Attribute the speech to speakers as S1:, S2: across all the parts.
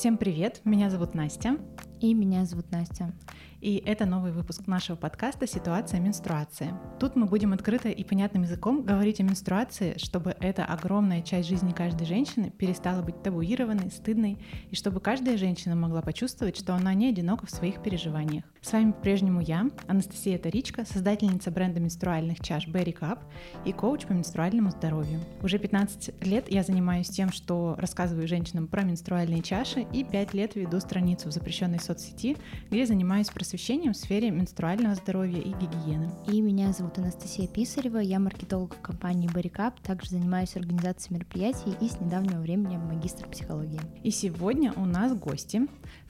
S1: Всем привет, меня зовут Настя.
S2: И меня зовут Настя.
S1: И это новый выпуск нашего подкаста «Ситуация менструации». Тут мы будем открыто и понятным языком говорить о менструации, чтобы эта огромная часть жизни каждой женщины перестала быть табуированной, стыдной, и чтобы каждая женщина могла почувствовать, что она не одинока в своих переживаниях. С вами по-прежнему я, Анастасия Таричка, создательница бренда менструальных чаш Berry Cup и коуч по менструальному здоровью. Уже 15 лет я занимаюсь тем, что рассказываю женщинам про менструальные чаши, и 5 лет веду страницу в запрещенной соцсети, где занимаюсь просвещением просвещением в сфере менструального здоровья и гигиены.
S2: И меня зовут Анастасия Писарева, я маркетолог в компании Barricap, также занимаюсь организацией мероприятий и с недавнего времени магистр психологии.
S1: И сегодня у нас гости.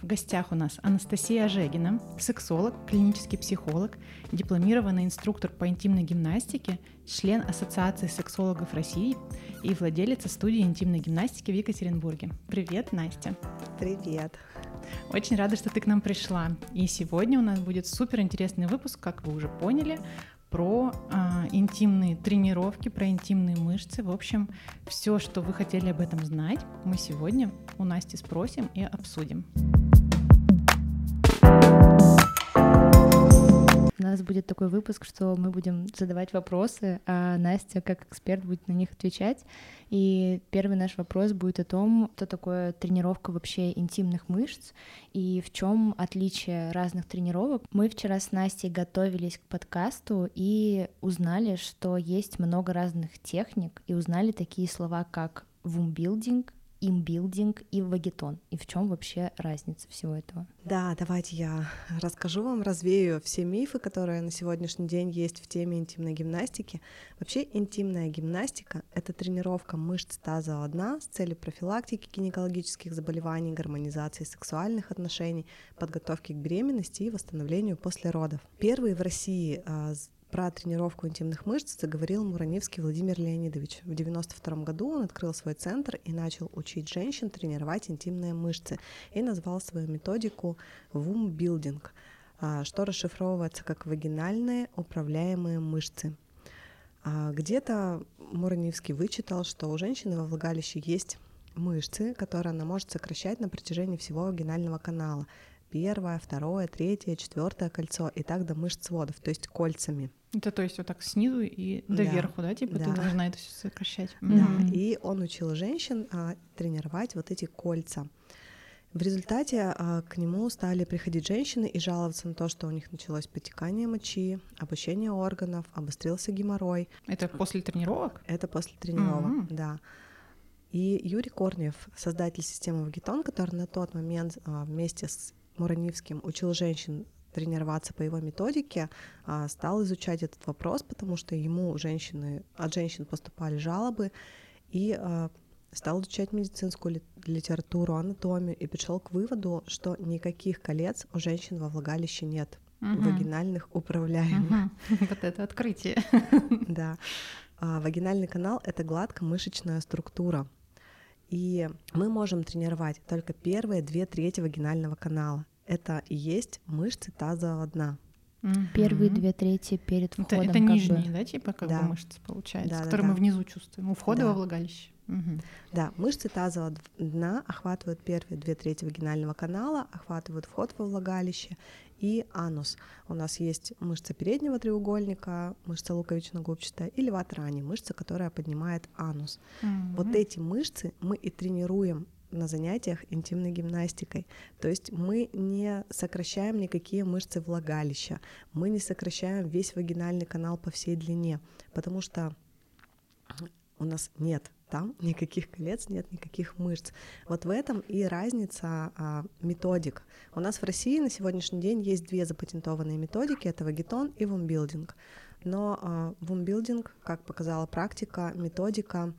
S1: В гостях у нас Анастасия Ожегина, сексолог, клинический психолог, дипломированный инструктор по интимной гимнастике, член Ассоциации сексологов России и владелица студии интимной гимнастики в Екатеринбурге. Привет, Настя.
S3: Привет.
S1: Очень рада, что ты к нам пришла. И сегодня у нас будет супер интересный выпуск, как вы уже поняли, про э, интимные тренировки, про интимные мышцы. В общем, все, что вы хотели об этом знать, мы сегодня у Насти спросим и обсудим.
S2: У нас будет такой выпуск, что мы будем задавать вопросы, а Настя как эксперт будет на них отвечать. И первый наш вопрос будет о том, что такое тренировка вообще интимных мышц и в чем отличие разных тренировок. Мы вчера с Настей готовились к подкасту и узнали, что есть много разных техник, и узнали такие слова, как вумбилдинг, имбилдинг и вагетон. И в чем вообще разница всего этого?
S3: Да, давайте я расскажу вам, развею все мифы, которые на сегодняшний день есть в теме интимной гимнастики. Вообще интимная гимнастика — это тренировка мышц тазового дна с целью профилактики гинекологических заболеваний, гармонизации сексуальных отношений, подготовки к беременности и восстановлению после родов. Первый в России а, про тренировку интимных мышц заговорил Мураневский Владимир Леонидович. В 92 году он открыл свой центр и начал учить женщин тренировать интимные мышцы и назвал свою методику building, а, что расшифровывается как вагинальные управляемые мышцы. А, где-то Мураневский вычитал, что у женщины во влагалище есть мышцы, которые она может сокращать на протяжении всего вагинального канала. Первое, второе, третье, четвертое кольцо и так до мышц сводов, то есть кольцами.
S1: Это то есть вот так снизу и доверху, да, да? типа да. ты должна это все сокращать.
S3: Да, mm-hmm. и он учил женщин а, тренировать вот эти кольца. В результате а, к нему стали приходить женщины и жаловаться на то, что у них началось потекание мочи, обощение органов, обострился геморрой.
S1: Это после тренировок?
S3: Это после тренировок, mm-hmm. да. И Юрий Корнев, создатель системы Вагетон, который на тот момент а, вместе с Муранивским учил женщин тренироваться по его методике, а, стал изучать этот вопрос, потому что ему женщины, от женщин поступали жалобы, и а, стал изучать медицинскую литературу, анатомию, и пришел к выводу, что никаких колец у женщин во влагалище нет, угу. вагинальных управляемых.
S1: Угу. Вот это открытие.
S3: Да. А, вагинальный канал — это гладкомышечная структура, и мы можем тренировать только первые две трети вагинального канала это и есть мышцы тазового дна.
S2: Первые две трети перед входом.
S1: Это, это нижние, бы. да, типа как да. бы мышцы получается, да, которые да, мы да. внизу чувствуем, у входа да. во влагалище.
S3: Угу. Да, мышцы тазового дна охватывают первые две трети вагинального канала, охватывают вход во влагалище и анус. У нас есть мышца переднего треугольника, мышца луковично-губчатая и левотрани, мышца, которая поднимает анус. Угу. Вот эти мышцы мы и тренируем на занятиях интимной гимнастикой. То есть мы не сокращаем никакие мышцы влагалища, мы не сокращаем весь вагинальный канал по всей длине, потому что у нас нет там никаких колец, нет никаких мышц. Вот в этом и разница а, методик. У нас в России на сегодняшний день есть две запатентованные методики, это вагетон и вумбилдинг. Но а, вумбилдинг, как показала практика, методика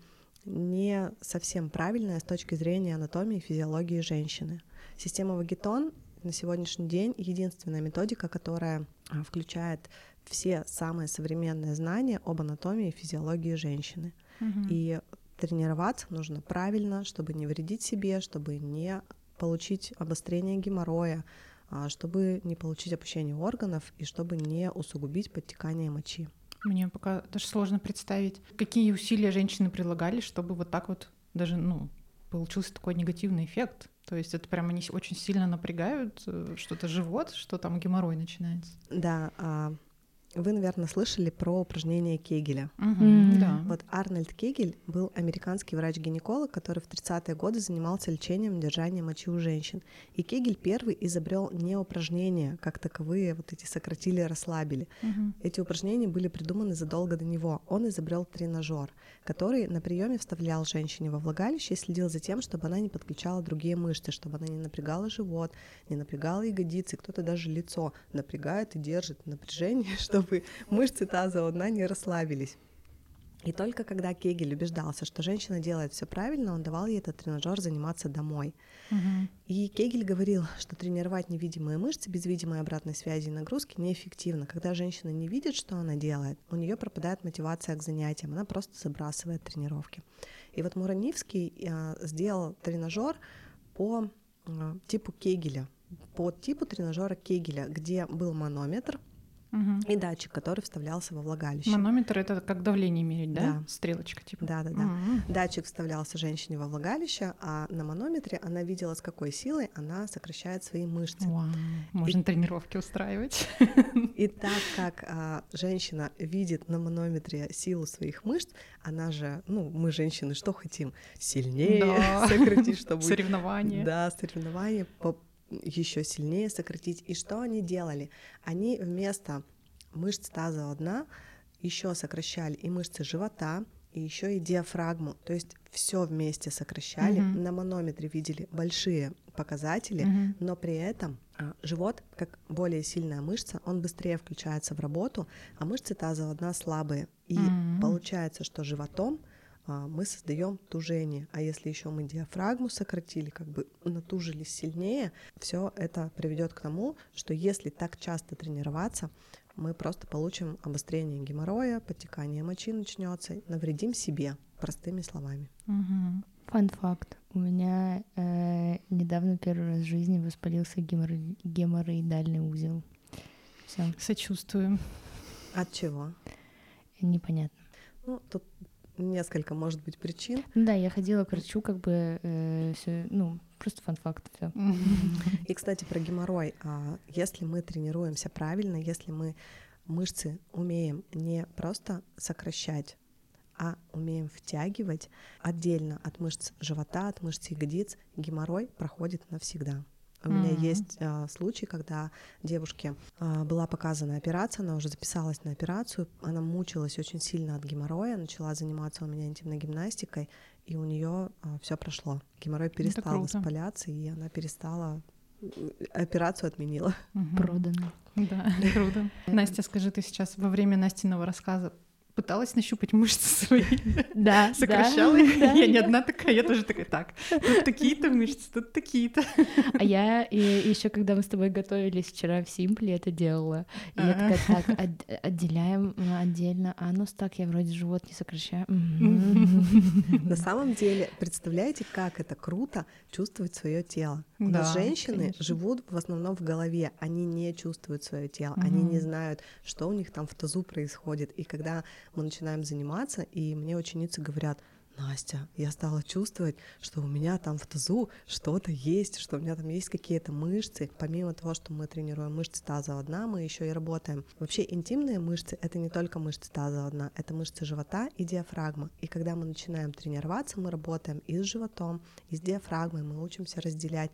S3: не совсем правильная с точки зрения анатомии и физиологии женщины. Система Вагетон на сегодняшний день единственная методика, которая а, включает все самые современные знания об анатомии и физиологии женщины. Угу. И тренироваться нужно правильно, чтобы не вредить себе, чтобы не получить обострение геморроя, а, чтобы не получить опущение органов и чтобы не усугубить подтекание мочи.
S1: Мне пока даже сложно представить, какие усилия женщины прилагали, чтобы вот так вот даже, ну, получился такой негативный эффект. То есть это прям они очень сильно напрягают, э, что-то живот, что там геморрой начинается.
S3: Да, а, вы, наверное, слышали про упражнение Кегеля.
S1: Угу. Да.
S3: Вот Арнольд Кегель был американский врач-гинеколог, который в 30-е годы занимался лечением держания мочи у женщин. И Кегель первый изобрел не упражнения, как таковые, вот эти сократили, расслабили.
S1: Мгм.
S3: Эти упражнения были придуманы задолго до него. Он изобрел тренажер, который на приеме вставлял женщине во влагалище и следил за тем, чтобы она не подключала другие мышцы, чтобы она не напрягала живот, не напрягала ягодицы, кто-то даже лицо напрягает и держит напряжение, чтобы мышцы тазового дна не расслабились. И только когда Кегель убеждался, что женщина делает все правильно, он давал ей этот тренажер заниматься домой.
S1: Мгм.
S3: И Кегель говорил, что тренировать невидимые мышцы без видимой обратной связи и нагрузки неэффективно. Когда женщина не видит, что она делает, у нее пропадает мотивация к занятиям, она просто забрасывает тренировки. И вот Муранивский а, сделал тренажер по а, типу Кегеля, по типу тренажера Кегеля, где был манометр
S1: Мгм.
S3: и датчик, который вставлялся во влагалище.
S1: Манометр это как давление мерить, да?
S3: Да.
S1: Стрелочка типа.
S3: Да, да, да.
S1: Мгм.
S3: Датчик вставлялся женщине во влагалище, а на манометре она видела, с какой силой она сокращает свои мышцы.
S1: Вау. Можно тренировки устраивать.
S3: И так как а, женщина видит на манометре силу своих мышц, она же, ну, мы женщины что хотим? Сильнее
S1: Да.
S3: сократить, чтобы...
S1: Соревнования.
S3: Да, соревнования еще сильнее сократить. И что они делали? Они вместо мышц тазового дна еще сокращали и мышцы живота, и еще и диафрагму. То есть все вместе сокращали.
S1: Мгм.
S3: На манометре видели большие показатели,
S1: Мгм.
S3: но при этом а, живот, как более сильная мышца, он быстрее включается в работу, а мышцы тазового дна слабые. И
S1: М.
S3: получается, что животом мы создаем тужение. А если еще мы диафрагму сократили, как бы натужились сильнее, все это приведет к тому, что если так часто тренироваться, мы просто получим обострение геморроя, подтекание мочи начнется, навредим себе, простыми словами.
S1: Мгм.
S2: Фан факт. У меня э, недавно первый раз в жизни воспалился геморро- геморроидальный узел. Все,
S1: Сочувствую.
S3: От чего?
S2: непонятно.
S3: Ну, тут несколько, может быть, причин.
S2: Да, я ходила к врачу, как бы все, ну, просто фан факт, все.
S3: И, кстати, про геморрой. А, Если мы тренируемся правильно, если мы мышцы умеем не просто сокращать, а умеем втягивать отдельно от мышц живота, от мышц ягодиц, геморрой проходит навсегда. У меня
S1: Мгм.
S3: есть а, случай, когда девушке а, была показана операция, она уже записалась на операцию, она мучилась очень сильно от геморроя, начала заниматься у меня интимной гимнастикой, и у нее все прошло. Геморрой перестал
S1: круто.
S3: воспаляться, и она перестала э, операцию отменила.
S1: Мгм.
S2: Продано.
S1: Да, круто. Настя, скажи, ты сейчас во время Настиного рассказа пыталась нащупать мышцы свои,
S2: Да,
S1: сокращала их. Я не одна такая, я тоже такая, так, тут такие-то мышцы, тут такие-то.
S2: А я еще когда мы с тобой готовились вчера в Симпле, это делала. И я такая, так, от- отделяем ну, отдельно. А ну так, я вроде живот не сокращаю.
S3: На самом деле, представляете, как это круто чувствовать свое тело. У нас
S1: Да,
S3: женщины
S1: конечно.
S3: живут в основном в голове, они не чувствуют свое тело, они не знают, что у них там в тазу происходит. И когда мы начинаем заниматься, и мне ученицы говорят, Настя, я стала чувствовать, что у меня там в тазу что-то есть, что у меня там есть какие-то мышцы. Помимо того, что мы тренируем мышцы тазового дна, мы еще и работаем. Вообще интимные мышцы — это не только мышцы тазового дна, это мышцы живота и диафрагма. И когда мы начинаем тренироваться, мы работаем и с животом, и с диафрагмой, мы учимся разделять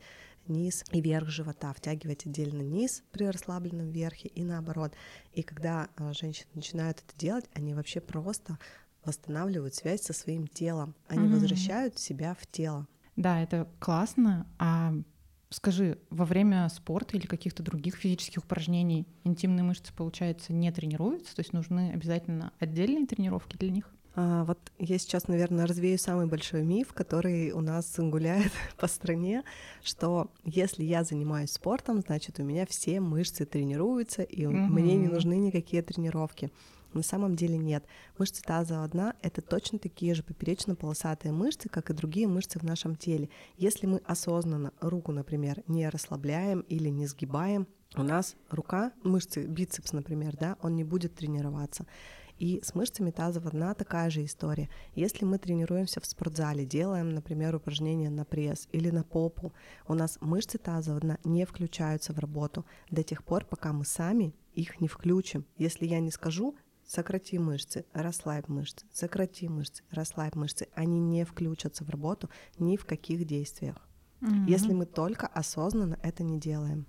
S3: низ и верх живота, втягивать отдельно низ при расслабленном верхе и наоборот. И когда а, женщины начинают это делать, они вообще просто восстанавливают связь со своим телом. Они
S1: Мгм.
S3: возвращают себя в тело.
S1: Да, это классно. А скажи, во время спорта или каких-то других физических упражнений интимные мышцы, получается, не тренируются? То есть нужны обязательно отдельные тренировки для них?
S3: А, вот я сейчас, наверное, развею самый большой миф, который у нас гуляет по стране, что если я занимаюсь спортом, значит, у меня все мышцы тренируются, и у- мне не нужны никакие тренировки. На самом деле нет. Мышцы тазового дна — это точно такие же поперечно-полосатые мышцы, как и другие мышцы в нашем теле. Если мы осознанно руку, например, не расслабляем или не сгибаем, у нас рука, мышцы, бицепс, например, да, он не будет тренироваться. И с мышцами тазового дна такая же история. Если мы тренируемся в спортзале, делаем, например, упражнения на пресс или на попу, у нас мышцы тазового дна не включаются в работу до тех пор, пока мы сами их не включим. Если я не скажу, сократи мышцы, расслабь мышцы, сократи мышцы, расслабь мышцы, они не включатся в работу ни в каких действиях. Mm-hmm. Если мы только осознанно это не делаем.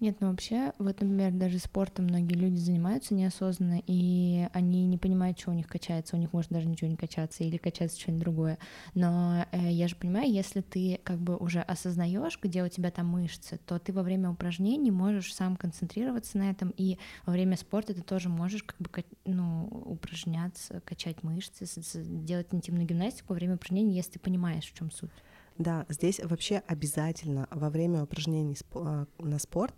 S2: Нет, ну вообще, вот, например, даже спортом многие люди занимаются неосознанно, и они не понимают, что у них качается, у них может даже ничего не качаться, или качается что-нибудь другое. Но э, я же понимаю, если ты как бы уже осознаешь, где у тебя там мышцы, то ты во время упражнений можешь сам концентрироваться на этом, и во время спорта ты тоже можешь как бы ну, упражняться, качать мышцы, делать интимную гимнастику во время упражнений, если ты понимаешь, в чем суть.
S3: Да, здесь вообще обязательно во время упражнений а, на спорт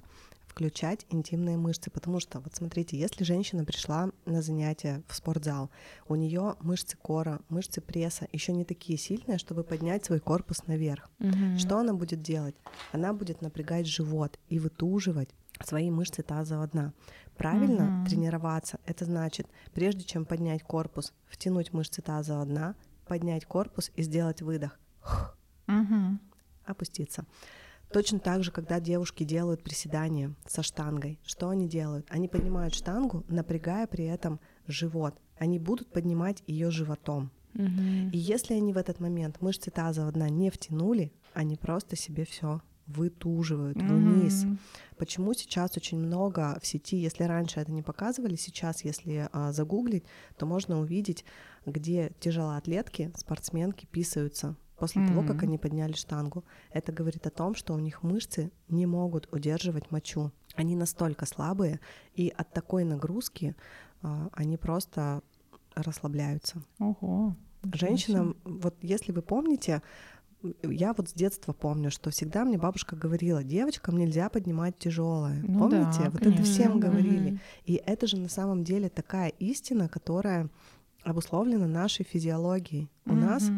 S3: включать интимные мышцы, потому что, вот смотрите, если женщина пришла на занятия в спортзал, у нее мышцы кора, мышцы пресса еще не такие сильные, чтобы поднять свой корпус наверх. Угу. Что она будет делать? Она будет напрягать живот и вытуживать свои мышцы тазового дна. Правильно угу. тренироваться, это значит, прежде чем поднять корпус, втянуть мышцы тазового дна, поднять корпус и сделать выдох угу. опуститься. Точно так же, когда девушки делают приседания со штангой, что они делают? Они поднимают штангу, напрягая при этом живот. Они будут поднимать ее животом. Угу. И если они в этот момент мышцы тазового дна не втянули, они просто себе все вытуживают mm вниз. Почему сейчас очень много в сети, если раньше это не показывали, сейчас, если а, загуглить, то можно увидеть, где тяжелоатлетки, спортсменки писаются после mm-hmm. того, как они подняли штангу. Это говорит о том, что у них мышцы не могут удерживать мочу. Они настолько слабые, и от такой нагрузки э, они просто расслабляются.
S1: Ого.
S3: Женщинам, вот если вы помните, я вот с детства помню, что всегда мне бабушка говорила, девочкам нельзя поднимать тяжелое. Ну Помните? Да, вот конечно. это всем говорили. И это же на самом деле такая истина, которая обусловлена нашей физиологией. У mm-hmm. нас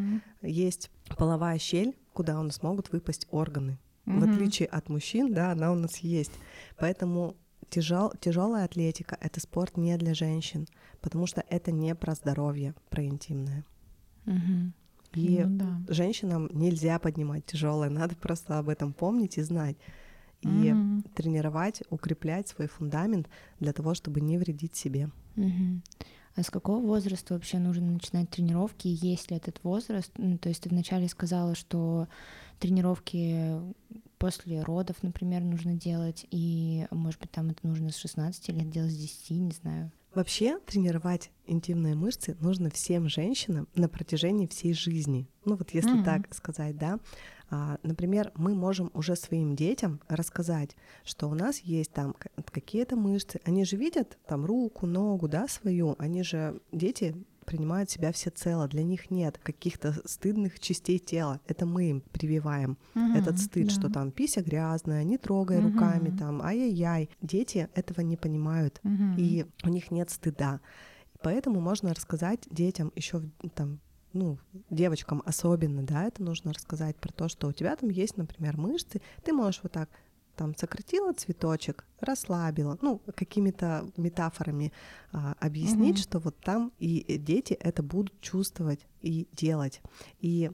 S3: есть половая щель, куда у нас могут выпасть органы. Mm-hmm. В отличие от мужчин, да, она у нас есть. Поэтому тяжел, тяжелая атлетика это спорт не для женщин, потому что это не про здоровье, про интимное. Mm-hmm. И ну, да. женщинам нельзя поднимать тяжелое, надо просто об этом помнить и знать. И mm-hmm. тренировать, укреплять свой фундамент для того, чтобы не вредить себе.
S2: Mm-hmm. А с какого возраста вообще нужно начинать тренировки? Есть ли этот возраст? Ну, то есть ты вначале сказала, что тренировки после родов, например, нужно делать, и, может быть, там это нужно с 16 лет делать, с 10, не знаю.
S3: Вообще тренировать интимные мышцы нужно всем женщинам на протяжении всей жизни. Ну вот если mm-hmm. так сказать, да. А, например, мы можем уже своим детям рассказать, что у нас есть там какие-то мышцы. Они же видят там руку, ногу, да, свою. Они же дети принимают себя всецело. Для них нет каких-то стыдных частей тела. Это мы им прививаем угу, этот стыд, да. что там пися грязная, не трогай угу. руками, там ай-яй-яй. Дети этого не понимают, угу. и у них нет стыда. Поэтому можно рассказать детям еще там ну, девочкам особенно, да, это нужно рассказать про то, что у тебя там есть, например, мышцы, ты можешь вот так там сократила цветочек, расслабила, ну, какими-то метафорами а, объяснить, mm-hmm. что вот там и дети это будут чувствовать и делать. И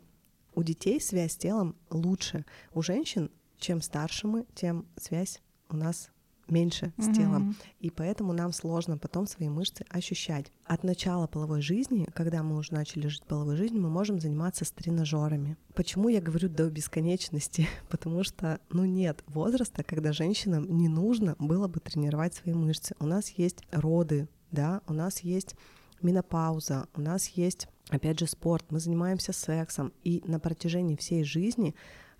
S3: у детей связь с телом лучше. У женщин, чем старше мы, тем связь у нас меньше с телом, и поэтому нам сложно потом свои мышцы ощущать. От начала половой жизни, когда мы уже начали жить половой жизнью, мы можем заниматься с тренажерами. Почему я говорю до бесконечности? Потому что, ну, нет возраста, когда женщинам не нужно было бы тренировать свои мышцы. У нас есть роды, да, у нас есть менопауза, у нас есть, опять же, спорт, мы занимаемся сексом, и на протяжении всей жизни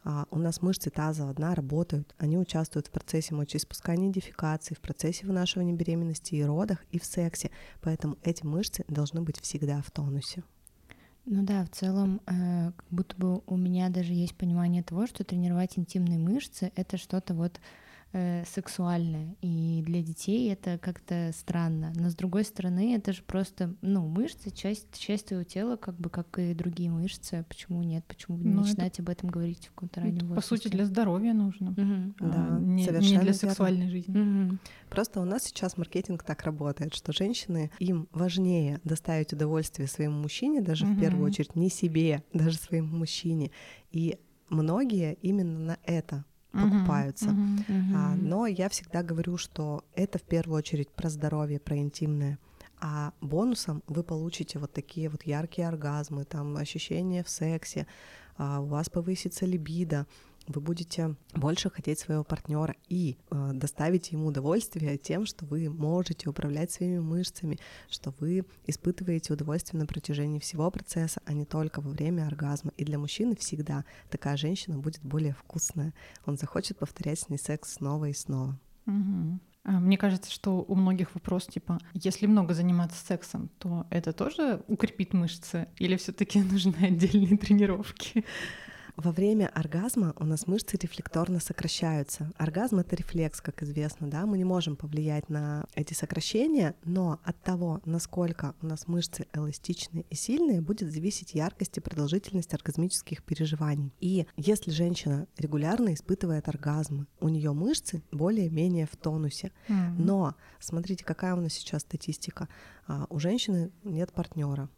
S3: у нас мышцы тазового дна работают, они участвуют в процессе мочеиспускания и дефекации, в процессе вынашивания беременности и родах, и в сексе, поэтому эти мышцы должны быть всегда в тонусе.
S2: Ну да, в целом, э, как будто бы у меня даже есть понимание того, что тренировать интимные мышцы — это что-то вот э, сексуальное, и для детей это как-то странно. Но с другой стороны, это же просто, ну, мышцы, часть, часть твоего тела, как бы, как и другие мышцы. Почему нет? Почему не
S1: Ну,
S2: начинать об этом говорить в каком-то раннем
S1: По
S2: возрасте?
S1: сути, для здоровья нужно.
S2: Мгм.
S1: а
S3: Да,
S1: не, не
S3: совершенно
S1: для
S3: верно.
S1: сексуальной жизни.
S2: Мгм.
S3: Просто у нас сейчас маркетинг так работает, что женщины, им важнее доставить удовольствие своему мужчине, даже в первую очередь не себе, даже своему мужчине. И многие именно на это покупаются.
S1: мгм.
S3: А,
S2: Мгм.
S3: но я всегда говорю, что это в первую очередь про здоровье, про интимное. А бонусом вы получите вот такие вот яркие оргазмы, там ощущения в сексе, а, у вас повысится либидо, вы будете больше хотеть своего партнера и э, доставить ему удовольствие тем, что вы можете управлять своими мышцами, что вы испытываете удовольствие на протяжении всего процесса, а не только во время оргазма. И для мужчины всегда такая женщина будет более вкусная. Он захочет повторять с ней секс снова и снова.
S1: А, Мне кажется, что у многих вопрос типа, если много заниматься сексом, то это тоже укрепит мышцы или все-таки нужны отдельные тренировки?
S3: Во время оргазма у нас мышцы рефлекторно сокращаются. Оргазм — это рефлекс, как известно, да, мы не можем повлиять на эти сокращения, но от того, насколько у нас мышцы эластичные и сильные, будет зависеть яркость и продолжительность оргазмических переживаний. И если женщина регулярно испытывает оргазмы, у нее мышцы более-менее в тонусе.
S1: М.
S3: Но смотрите, какая у нас сейчас статистика. А, У женщины нет партнера.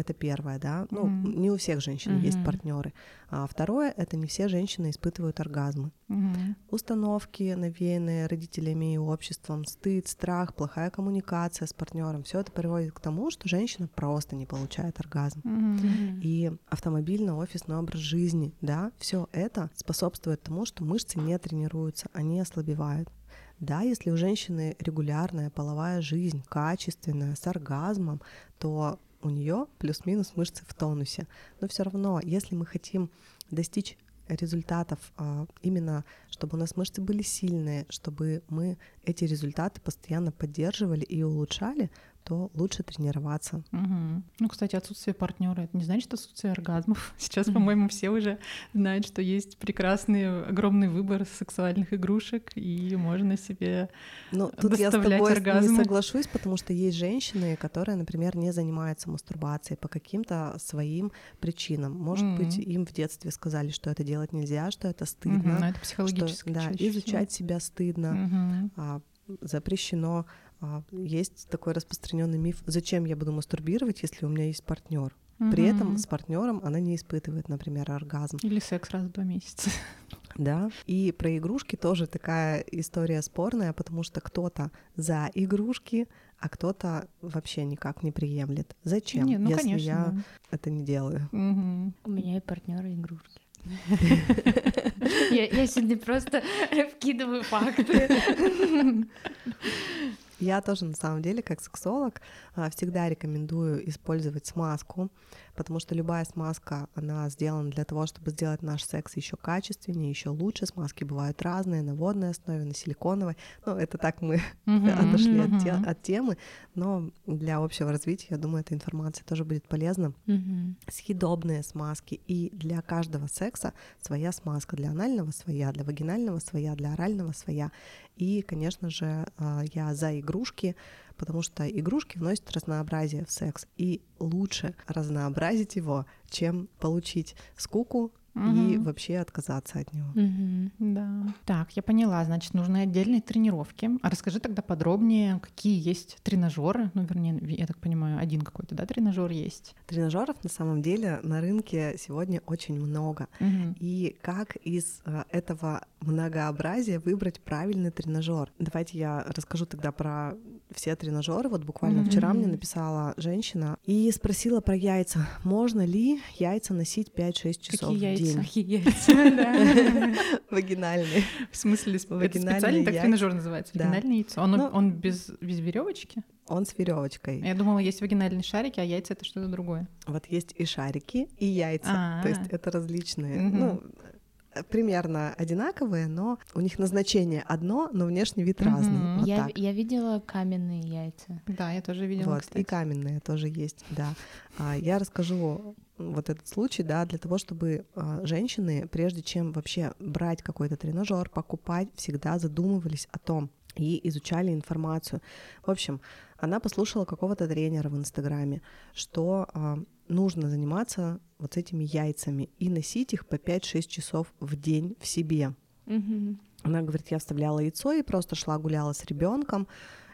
S3: Это первое, да. Ну,
S1: Мгм.
S3: не у всех женщин есть
S2: Мгм.
S3: партнеры. А второе это не все женщины испытывают оргазмы.
S1: Мгм.
S3: Установки, навеянные родителями и обществом, стыд, страх, плохая коммуникация с партнером, все это приводит к тому, что женщина просто не получает оргазм.
S1: Мгм.
S3: И автомобильно-офисный образ жизни, да, все это способствует тому, что мышцы не тренируются, они ослабевают. Да, если у женщины регулярная половая жизнь, качественная, с оргазмом, то у нее плюс-минус мышцы в тонусе. Но все равно, если мы хотим достичь результатов а, именно, чтобы у нас мышцы были сильные, чтобы мы эти результаты постоянно поддерживали и улучшали, то лучше тренироваться.
S1: Мгм. Ну, кстати, отсутствие партнера это не значит отсутствие оргазмов. Сейчас, по-моему, все уже знают, что есть прекрасный огромный выбор сексуальных игрушек, и можно себе
S3: Ну, тут я с тобой
S1: оргазмы.
S3: не соглашусь, потому что есть женщины, которые, например, не занимаются мастурбацией по каким-то своим причинам. Может
S1: Мгм.
S3: быть, им в детстве сказали, что это делать нельзя, что это стыдно,
S1: ну, это
S3: что
S1: психологически
S3: да,
S1: чаще всего.
S3: изучать себя стыдно,
S1: Мгм.
S3: а, запрещено. А, есть такой распространенный миф: зачем я буду мастурбировать, если у меня есть партнер? При этом с партнером она не испытывает, например, оргазм.
S1: Или секс раз в два месяца.
S3: Да, и про игрушки тоже такая история спорная, потому что кто-то за игрушки, а кто-то вообще никак не приемлет. Зачем,
S1: Не, ну,
S3: если
S1: конечно.
S3: я это не делаю?
S1: Мгм.
S2: У меня и партнеры игрушки. Я я сегодня просто вкидываю факты.
S3: Я тоже на самом деле, как сексолог, а, всегда рекомендую использовать смазку, потому что любая смазка, она сделана для того, чтобы сделать наш секс еще качественнее, еще лучше. Смазки бывают разные, на водной основе, на силиконовой. Ну, это так мы
S1: Мгм.
S3: отошли от, те- от темы, но для общего развития, я думаю, эта информация тоже будет полезна. Съедобные смазки. И для каждого секса своя смазка. Для анального своя, для вагинального своя, для орального своя. И, конечно же, а, я за игрушки, потому что игрушки вносят разнообразие в секс. И лучше разнообразить его, чем получить скуку и
S1: Мгм.
S3: вообще отказаться от него.
S2: Мгм.
S1: Да. Так, я поняла. Значит, нужны отдельные тренировки. А расскажи тогда подробнее, какие есть тренажеры. Ну, вернее, я так понимаю, один какой-то, да, тренажер есть.
S3: Тренажеров на самом деле на рынке сегодня очень много.
S1: Мгм.
S3: И как из э, этого многообразия выбрать правильный тренажер? Давайте я расскажу тогда про все тренажеры. Вот буквально
S1: Мгм.
S3: вчера мне написала женщина и спросила про яйца. Можно ли яйца носить 5-6 часов
S1: Какие
S3: в
S1: яйца? яйца? Да.
S3: Вагинальные.
S1: В смысле, специально так тренажер называется? Вагинальное яйцо? Оно-
S3: Ну,
S1: Он без без веревочки?
S3: Он с веревочкой.
S1: Я думала, есть вагинальные шарики, а яйца это что-то другое.
S3: Вот есть и шарики, и яйца.
S1: А.
S3: То есть это различные. Ну, примерно одинаковые, но у них назначение одно, но внешний вид
S1: Мгм.
S3: разный. Вот
S2: Я
S3: так.
S2: я видела каменные яйца.
S1: Да, я тоже видела,
S3: Вот,
S1: кстати.
S3: и каменные тоже есть, да. А, Я расскажу вот этот случай, да, для того, чтобы э, женщины, прежде чем вообще брать какой-то тренажер, покупать, всегда задумывались о том и изучали информацию. В общем, она послушала какого-то тренера в Инстаграме, что э, нужно заниматься вот этими яйцами и носить их по 5-6 часов в день в себе.
S2: Мгм.
S3: Она говорит, я вставляла яйцо и просто шла гуляла с ребенком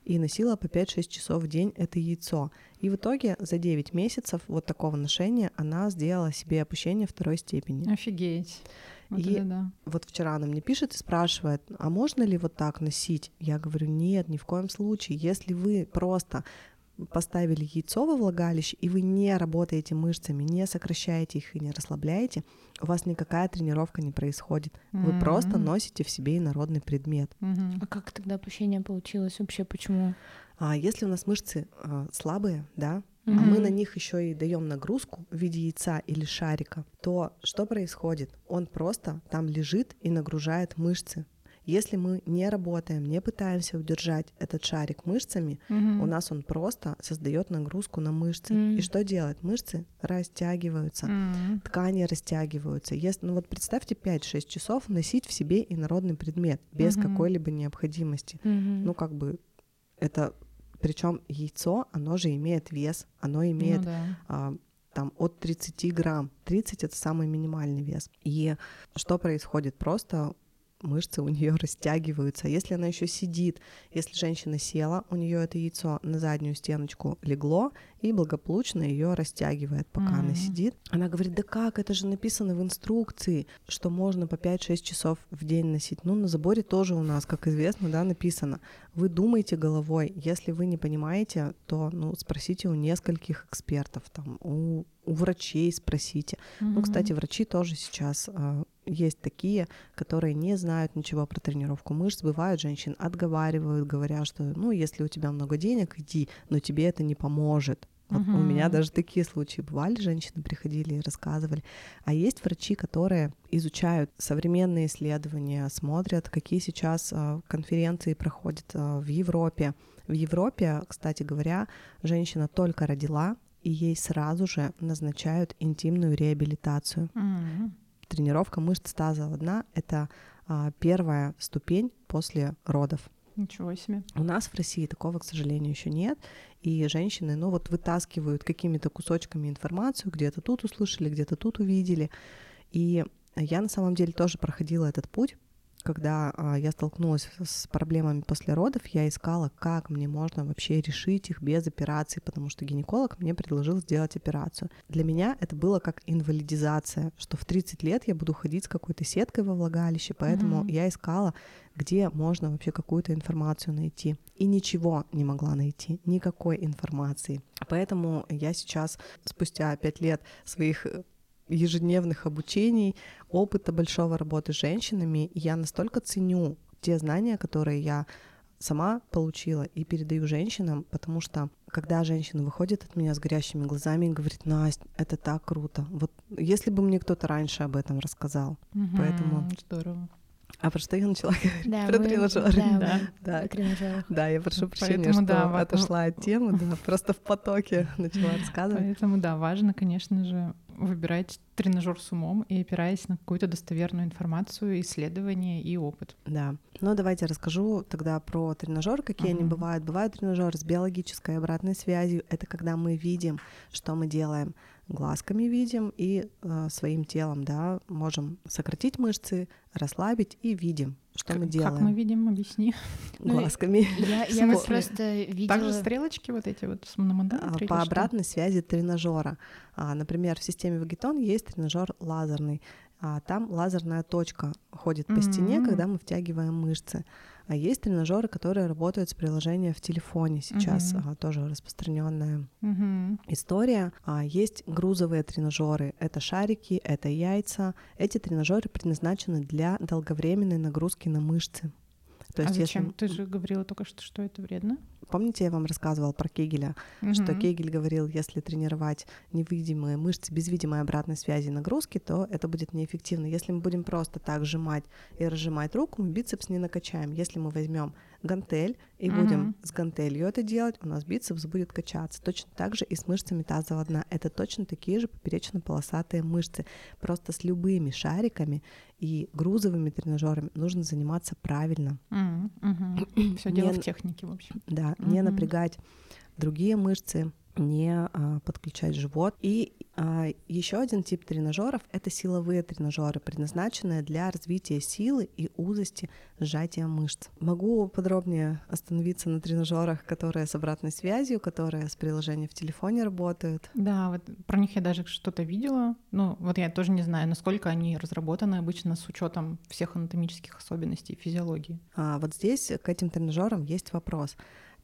S3: и носила по 5-6 часов в день это яйцо. И в итоге за 9 месяцев вот такого ношения она сделала себе опущение второй степени.
S1: Офигеть. Вот
S3: И-
S1: да.
S3: Вот вчера она мне пишет и спрашивает, а можно ли вот так носить? Я говорю, нет, ни в коем случае. Если вы просто поставили яйцо во влагалище, и вы не работаете мышцами, не сокращаете их и не расслабляете, у вас никакая тренировка не происходит. Вы просто носите в себе инородный предмет.
S1: Мгм.
S2: А как тогда опущение получилось вообще? Почему?
S3: А если у нас мышцы а, слабые, да, а
S2: Мгм.
S3: мы на них еще и даем нагрузку в виде яйца или шарика, то что происходит? Он просто там лежит и нагружает мышцы. Если мы не работаем, не пытаемся удержать этот шарик мышцами,
S1: Мгм.
S3: у нас он просто создает нагрузку на мышцы.
S2: М.
S3: И что делает? Мышцы растягиваются.
S1: М.
S3: Ткани растягиваются. Если, ну вот представьте 5-6 часов носить в себе инородный предмет без
S1: Мгм.
S3: какой-либо необходимости.
S2: Мгм.
S3: Ну, как бы это причем яйцо, оно же имеет вес, оно имеет
S1: Ну да.
S3: а, там от 30 грамм. 30 это самый минимальный вес. И что происходит? Просто мышцы у нее растягиваются. Если она еще сидит, если женщина села, у нее это яйцо на заднюю стеночку легло и благополучно ее растягивает, пока она
S1: Мгм.
S3: сидит. Она говорит, да как, это же написано в инструкции, что можно по 5-6 часов в день носить. Ну, на заборе тоже у нас, как известно, да, написано. Вы думаете головой, если вы не понимаете, то, ну, спросите у нескольких экспертов, там, у, у врачей спросите. Ну, кстати, врачи тоже сейчас а, есть такие, которые не знают ничего про тренировку мышц. Бывают женщин отговаривают, говоря, что, ну, если у тебя много денег, иди, но тебе это не поможет. Вот у меня даже такие случаи бывали, женщины приходили и рассказывали. А есть врачи, которые изучают современные исследования, смотрят, какие сейчас а, конференции проходят а, в Европе. В Европе, кстати говоря, женщина только родила, и ей сразу же назначают интимную реабилитацию.
S1: М.
S3: Тренировка мышц тазового дна — это а, первая ступень после родов.
S1: Ничего себе.
S3: У нас в России такого, к сожалению, еще нет. И женщины, ну вот вытаскивают какими-то кусочками информацию, где-то тут услышали, где-то тут увидели. И я на самом деле тоже проходила этот путь. Когда а, я столкнулась с проблемами после родов, я искала, как мне можно вообще решить их без операции, потому что гинеколог мне предложил сделать операцию. Для меня это было как инвалидизация, что в 30 лет я буду ходить с какой-то сеткой во влагалище, поэтому
S1: Мгм.
S3: я искала, где можно вообще какую-то информацию найти. И ничего не могла найти, никакой информации. Поэтому я сейчас, спустя пять лет своих э, ежедневных обучений, опыта большого работы с женщинами, я настолько ценю те знания, которые я сама получила и передаю женщинам, потому что когда женщина выходит от меня с горящими глазами и говорит, Настя, это так круто. Вот если бы мне кто-то раньше об этом рассказал.
S1: Мгм.
S3: Поэтому-
S1: Здорово.
S3: А про что я начала говорить?
S2: Да,
S3: про
S2: мы-
S3: тренажеры.
S2: Да,
S1: Да.
S3: Да. Да, я прошу прощения,
S1: Поэтому,
S3: что
S1: да,
S3: отошла от темы, да, просто в потоке начала рассказывать.
S1: Поэтому, да, важно, конечно же, выбирать тренажер с умом и опираясь на какую-то достоверную информацию, исследования и опыт.
S3: Да. Ну, давайте расскажу тогда про тренажеры, какие они
S1: Мгм.
S3: бывают. Бывают тренажеры с биологической обратной связью. Это когда мы видим, что мы делаем глазками видим и э, своим телом, да, можем сократить мышцы, расслабить и видим, что
S1: К-
S3: мы делаем
S1: Как мы видим, объясни.
S2: Ну,
S3: глазками.
S2: Я, вот просто видела...
S1: Также стрелочки вот эти вот с- на мандале
S3: по обратной связи тренажера. А, Например, в системе Вагетон есть тренажер лазерный. А, Там лазерная точка ходит по стене, когда мы втягиваем мышцы. А есть тренажеры, которые работают с приложением в телефоне сейчас,
S1: Мгм.
S3: а, тоже распространенная
S1: Мгм.
S3: история. А, Есть грузовые тренажеры, это шарики, это яйца. Эти тренажеры предназначены для долговременной нагрузки на мышцы. То
S1: А
S3: есть,
S1: зачем?
S3: если
S1: Ты же говорила только что, что это вредно.
S3: помните, я вам рассказывала про Кегеля, что
S1: Мгм.
S3: Кегель говорил, если тренировать невидимые мышцы без видимой обратной связи и нагрузки, то это будет неэффективно. Если мы будем просто так сжимать и разжимать руку, мы бицепс не накачаем. Если мы возьмем гантель и
S1: Мгм.
S3: будем с гантелью это делать, у нас бицепс будет качаться. Точно так же и с мышцами тазового дна. Это точно такие же поперечно-полосатые мышцы. Просто с любыми шариками и грузовыми тренажерами нужно заниматься правильно.
S1: Все дело
S3: Не-
S1: в технике, в общем.
S3: Да, не
S1: Мгм.
S3: напрягать другие мышцы, не а, подключать живот. И еще один тип тренажеров это силовые тренажеры, предназначенные для развития силы и узости сжатия мышц. Могу подробнее остановиться на тренажерах, которые с обратной связью, которые с приложения в телефоне работают.
S1: Да, вот про них я даже что-то видела. Ну, вот я тоже не знаю, насколько они разработаны обычно с учетом всех анатомических особенностей физиологии.
S3: А вот здесь к этим тренажерам есть вопрос.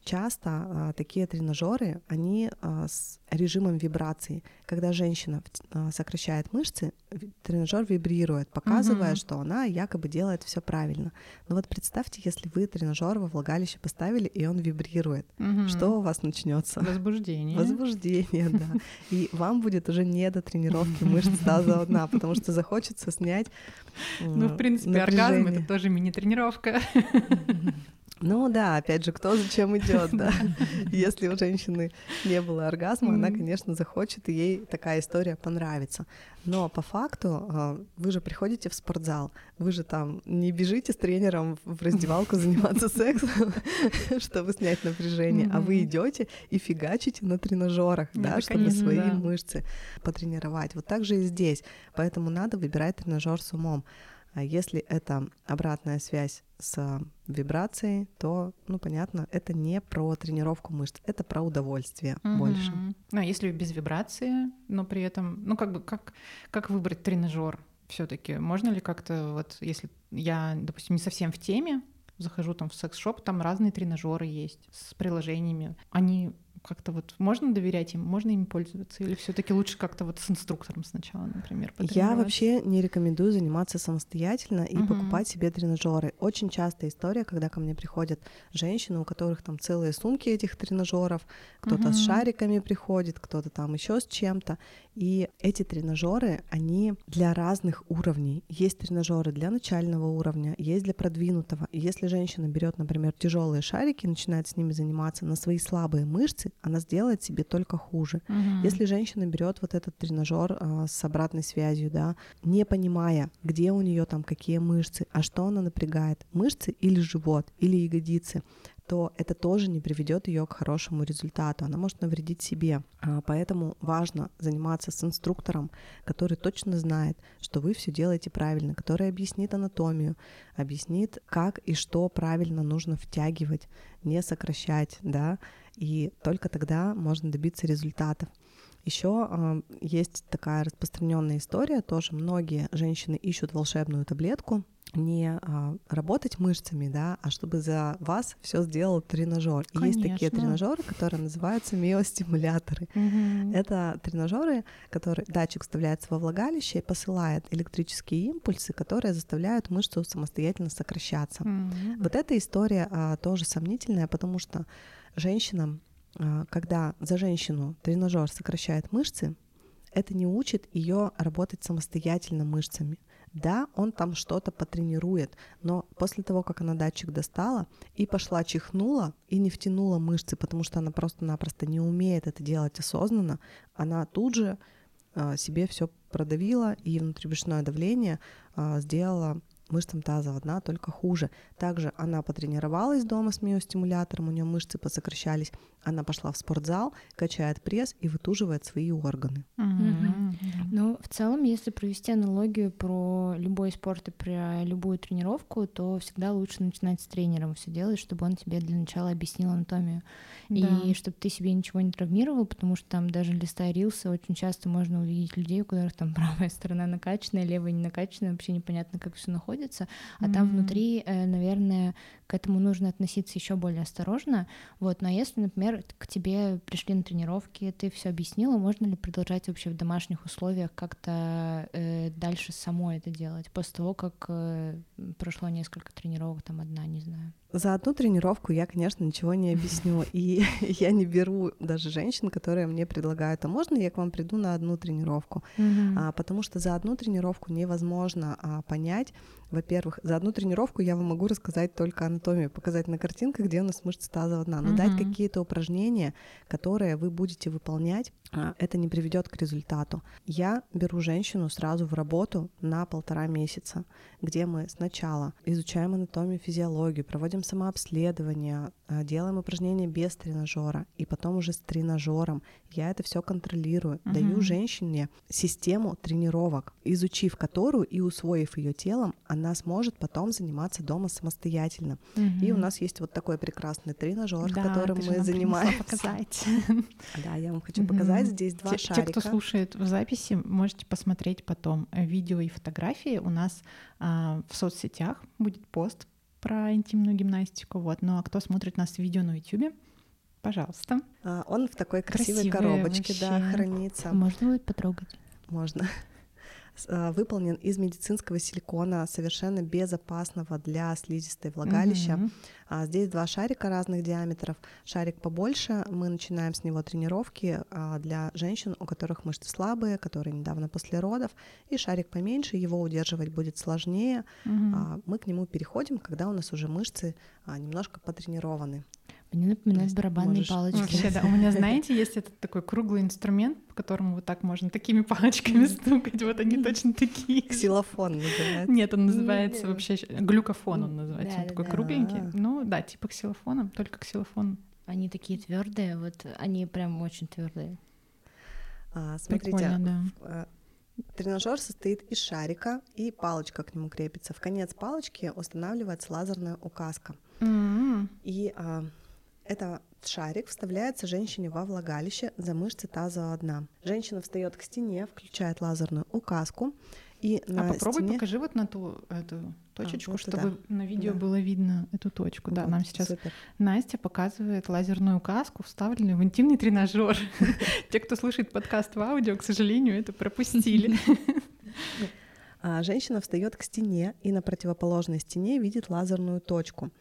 S3: Часто а, такие тренажеры, они а, с режимом вибрации. Когда женщина в- а, сокращает мышцы, тренажер вибрирует, показывая,
S1: Мгм.
S3: что она якобы делает все правильно. Но вот представьте, если вы тренажер во влагалище поставили, и он вибрирует.
S1: Мгм.
S3: Что у вас начнется?
S1: Возбуждение.
S3: Возбуждение, да. И вам будет уже не до тренировки мышц тазового дна, потому что захочется снять
S1: Ну, в
S3: м,
S1: принципе, оргазм это тоже мини-тренировка.
S3: Ну да, опять же, кто зачем идет, да. Если у женщины не было оргазма, она, конечно, захочет, и ей такая история понравится. Но по факту а, вы же приходите в спортзал, вы же там не бежите с тренером в раздевалку заниматься сексом, чтобы снять напряжение, а вы идете и фигачите на тренажерах,
S1: Ну,
S3: да, чтобы свои мышцы потренировать. Вот так же и здесь. Поэтому надо выбирать тренажер с умом. А если это обратная связь с вибрацией, то, ну, понятно, это не про тренировку мышц, это про удовольствие больше.
S1: Мгм. Ну, а если без вибрации, но при этом, ну, как бы, как, как выбрать тренажер все таки Можно ли как-то, вот, если я, допустим, не совсем в теме, захожу там в секс-шоп, там разные тренажеры есть с приложениями. Они как-то вот можно доверять им, можно ими пользоваться, или все-таки лучше как-то вот с инструктором сначала, например,
S3: Я вообще не рекомендую заниматься самостоятельно и
S1: Мгм.
S3: покупать себе тренажеры. Очень частая история, когда ко мне приходят женщины, у которых там целые сумки этих тренажеров, кто-то с
S1: Мгм.
S3: шариками приходит, кто-то там еще с чем-то. И эти тренажеры, они для разных уровней. Есть тренажеры для начального уровня, есть для продвинутого. Если женщина берет, например, тяжелые шарики и начинает с ними заниматься на свои слабые мышцы, она сделает себе только хуже.
S1: Мгм.
S3: Если женщина берет вот этот тренажер а, с обратной связью, да, не понимая, где у нее там какие мышцы, а что она напрягает, мышцы или живот, или ягодицы, то это тоже не приведет ее к хорошему результату. Она может навредить себе. А, Поэтому важно заниматься с инструктором, который точно знает, что вы все делаете правильно, который объяснит анатомию, объяснит, как и что правильно нужно втягивать, не сокращать, да, и только тогда можно добиться результатов. Еще есть такая распространенная история, тоже многие женщины ищут волшебную таблетку, не а, работать мышцами, да, а чтобы за вас все сделал тренажер. И есть такие тренажеры, которые называются миостимуляторы.
S1: Мгм.
S3: Это тренажеры, которые датчик вставляется во влагалище и посылает электрические импульсы, которые заставляют мышцу самостоятельно сокращаться.
S1: Мгм.
S3: Вот эта история а, тоже сомнительная, потому что женщинам, а, когда за женщину тренажер сокращает мышцы, это не учит ее работать самостоятельно мышцами. Да, он там что-то потренирует, но после того, как она датчик достала и пошла чихнула и не втянула мышцы, потому что она просто-напросто не умеет это делать осознанно, она тут же а, себе все продавила и внутрибрюшное давление а, сделала мышцам тазового дна только хуже. Также она потренировалась дома с миостимулятором, у нее мышцы посокращались, она пошла в спортзал, качает пресс и вытуживает свои органы.
S1: Мгм.
S2: Ну, в целом, если провести аналогию про любой спорт и про любую тренировку, то всегда лучше начинать с тренером все делать, чтобы он тебе для начала объяснил анатомию. И
S1: Да.
S2: чтобы ты себе ничего не травмировал, потому что там даже листая рилсы очень часто можно увидеть людей, у которых там правая сторона накачанная, левая не накачанная, вообще непонятно, как все находится. А там
S1: Мгм.
S2: внутри, э, наверное, к этому нужно относиться еще более осторожно. Вот, но если, например, к тебе пришли на тренировки, ты все объяснила, можно ли продолжать вообще в домашних условиях как-то э, дальше самой это делать, после того, как э, прошло несколько тренировок, там одна, не знаю.
S3: За одну тренировку я, конечно, ничего не объясню. И я не беру даже женщин, которые мне предлагают, а можно я к вам приду на одну тренировку? А, потому что за одну тренировку невозможно а, понять во-первых, за одну тренировку я вам могу рассказать только анатомию, показать на картинках, где у нас мышцы тазового дна, но
S1: Мгм.
S3: дать какие-то упражнения, которые вы будете выполнять, а, это не приведет к результату. Я беру женщину сразу в работу на полтора месяца, где мы сначала изучаем анатомию, физиологию, проводим самообследование, а, делаем упражнения без тренажера, и потом уже с тренажером. Я это все контролирую, даю
S1: Мгм.
S3: женщине систему тренировок, изучив которую и усвоив ее телом, она сможет потом заниматься дома самостоятельно. И у нас есть вот такой прекрасный тренажер,
S1: Да,
S3: которым мы занимаемся.
S1: показать.
S3: Да, я вам хочу показать. Здесь два
S1: те, те,
S3: шарика.
S1: кто слушает в записи, можете посмотреть потом э, видео и фотографии. У нас а, в соцсетях будет пост про интимную гимнастику. Вот. Ну а кто смотрит нас видео на YouTube, пожалуйста.
S3: А, Он в такой красивой
S1: Красивые
S3: коробочке, да,
S1: вообще.
S3: хранится.
S2: Можно будет потрогать?
S3: Можно. А, Выполнен из медицинского силикона, совершенно безопасного для слизистой влагалища.
S1: Мгм.
S3: А Здесь два шарика разных диаметров. Шарик побольше, мы начинаем с него тренировки а, для женщин, у которых мышцы слабые, которые недавно после родов. И шарик поменьше, его удерживать будет сложнее. А, Мы к нему переходим, когда у нас уже мышцы а, немножко потренированы.
S2: Мне напоминает
S3: есть
S2: барабанные
S3: можешь-
S2: палочки.
S1: Вообще, да. У меня, знаете, есть этот такой круглый инструмент, по которому вот так можно такими палочками стукать. Вот они точно такие.
S3: Ксилофон называется.
S1: Нет, он называется вообще глюкофон, он называется. Он такой кругленький. Ну да, типа ксилофона, только ксилофон.
S2: Они такие твердые, вот они прям очень твердые.
S3: А, Смотрите. Э, Тренажер состоит из шарика и палочка к нему крепится. В конец палочки устанавливается лазерная указка.
S1: М.
S3: И а, это шарик вставляется женщине во влагалище за мышцы тазового дна. Женщина встает к стене, включает лазерную указку. И на
S1: А попробуй
S3: стене...
S1: покажи вот на ту эту точечку,
S3: вот
S1: чтобы
S3: туда.
S1: на видео
S3: Да.
S1: было видно эту точку. Да,
S3: Вот,
S1: нам сейчас
S3: супер.
S1: Настя показывает лазерную указку, вставленную в интимный тренажер. Те, кто слушает подкаст в аудио, к сожалению, это пропустили.
S3: А женщина встает к стене и на противоположной стене видит лазерную точку.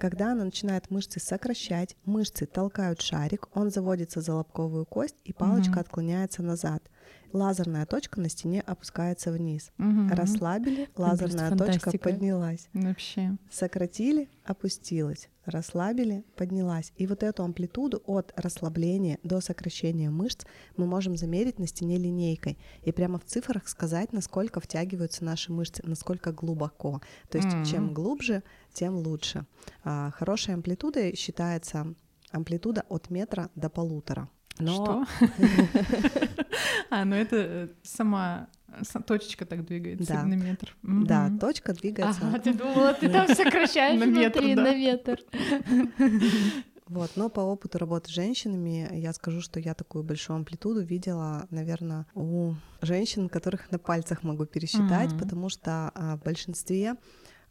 S3: Когда она начинает мышцы сокращать, мышцы толкают шарик, он заводится за лобковую кость, и палочка
S1: Мгм.
S3: отклоняется назад. Лазерная точка на стене опускается вниз.
S1: Мгм.
S3: Расслабили, лазерная точка поднялась.
S1: Вообще.
S3: Сократили, опустилась. Расслабили, поднялась. И вот эту амплитуду от расслабления до сокращения мышц мы можем замерить на стене линейкой. И прямо в цифрах сказать, насколько втягиваются наши мышцы, насколько глубоко. То есть
S1: Мгм.
S3: чем глубже, тем лучше. А, Хорошей амплитудой считается амплитуда от метра до полутора. Но
S1: Что? А, ну это э, сама с- точечка так двигается
S3: Да.
S1: на метр.
S3: Да, точка двигается.
S2: Ага, ты думала, ты там сокращаешь
S1: На метр,
S2: внутри
S1: да.
S2: на метр.
S3: Вот, но по опыту работы с женщинами я скажу, что я такую большую амплитуду видела, наверное, у женщин, которых на пальцах могу пересчитать,
S1: Мгм.
S3: потому что а, в большинстве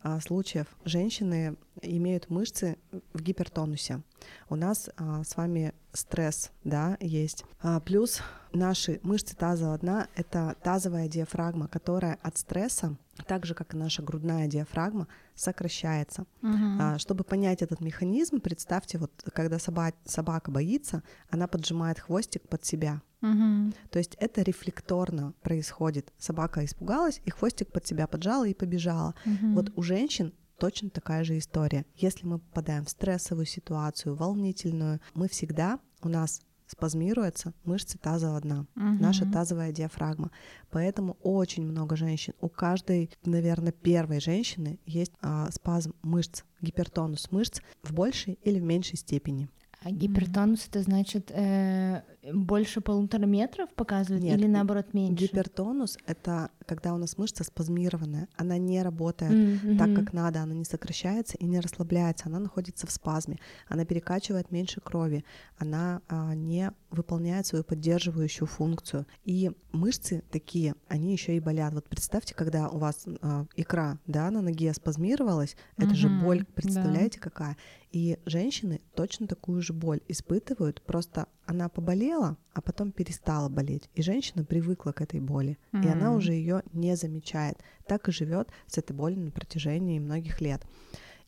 S3: а, случаев женщины имеют мышцы в гипертонусе. У нас а, с вами стресс, да, есть. А, плюс наши мышцы тазового дна — это тазовая диафрагма, которая от стресса, так же, как и наша грудная диафрагма, сокращается.
S1: Мгм.
S3: А, Чтобы понять этот механизм, представьте, вот когда соба- собака боится, она поджимает хвостик под себя.
S1: Мгм.
S3: То есть это рефлекторно происходит. Собака испугалась, и хвостик под себя поджала и побежала.
S1: Мгм.
S3: Вот у женщин точно такая же история. Если мы попадаем в стрессовую ситуацию, волнительную, мы всегда, у нас спазмируются мышцы тазового дна, наша
S1: Мгм.
S3: тазовая диафрагма. Поэтому очень много женщин, у каждой, наверное, первой женщины есть а, спазм мышц, гипертонус мышц в большей или в меньшей степени.
S2: А гипертонус это значит э, больше полутора метров показывает
S3: Нет,
S2: или наоборот меньше?
S3: Гипертонус — это когда у нас мышца спазмированная, она не работает
S2: М,
S3: так, как надо, она не сокращается и не расслабляется, она находится в спазме, она перекачивает меньше крови, она а, не выполняет свою поддерживающую функцию. И мышцы такие, они еще и болят. Вот представьте, когда у вас а, икра да, на ноге спазмировалась, это же боль,
S1: да.
S3: представляете, какая? И женщины точно такую же боль испытывают, просто она поболела, а потом перестала болеть. И женщина привыкла к этой боли, и она уже ее не замечает. Так и живет с этой болью на протяжении многих лет.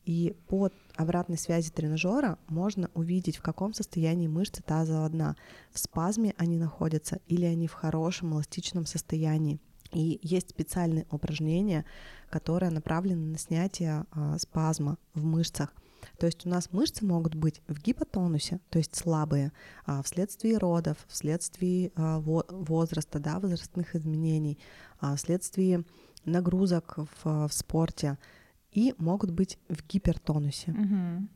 S3: И по обратной связи тренажера можно увидеть, в каком состоянии мышцы тазового дна. В спазме они находятся или они в хорошем эластичном состоянии. И есть специальные упражнения, которые направлены на снятие а, спазма в мышцах. То есть у нас мышцы могут быть в гипотонусе, то есть слабые, а, вследствие родов, вследствие а, возраста, да, возрастных изменений, а, вследствие нагрузок в, в спорте, и могут быть в гипертонусе.
S1: Угу.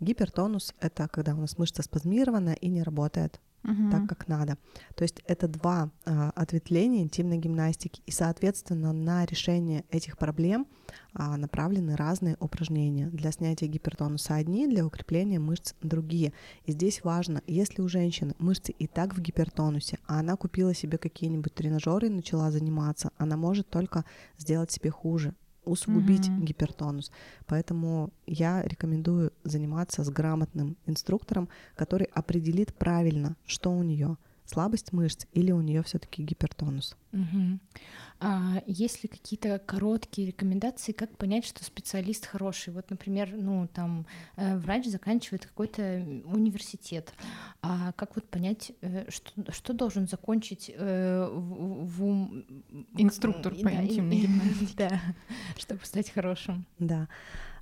S3: Гипертонус — это когда у нас мышца спазмирована и не работает угу. так, как надо. То есть это два а, ответвления интимной гимнастики, и, соответственно, на решение этих проблем а, направлены разные упражнения для снятия гипертонуса одни, для укрепления мышц другие. И здесь важно, если у женщины мышцы и так в гипертонусе, а она купила себе какие-нибудь тренажеры и начала заниматься, она может только сделать себе хуже усугубить mm-hmm. гипертонус. Поэтому я рекомендую заниматься с грамотным инструктором, который определит правильно, что у нее слабость мышц или у нее все-таки гипертонус.
S2: Угу. А есть ли какие-то короткие рекомендации, как понять, что специалист хороший? Вот, например, ну там э, врач заканчивает какой-то университет, а как вот понять, э, что, что должен закончить э, в, в
S1: инструктор по да, интимной гимнастике,
S2: да, чтобы стать хорошим?
S3: Да.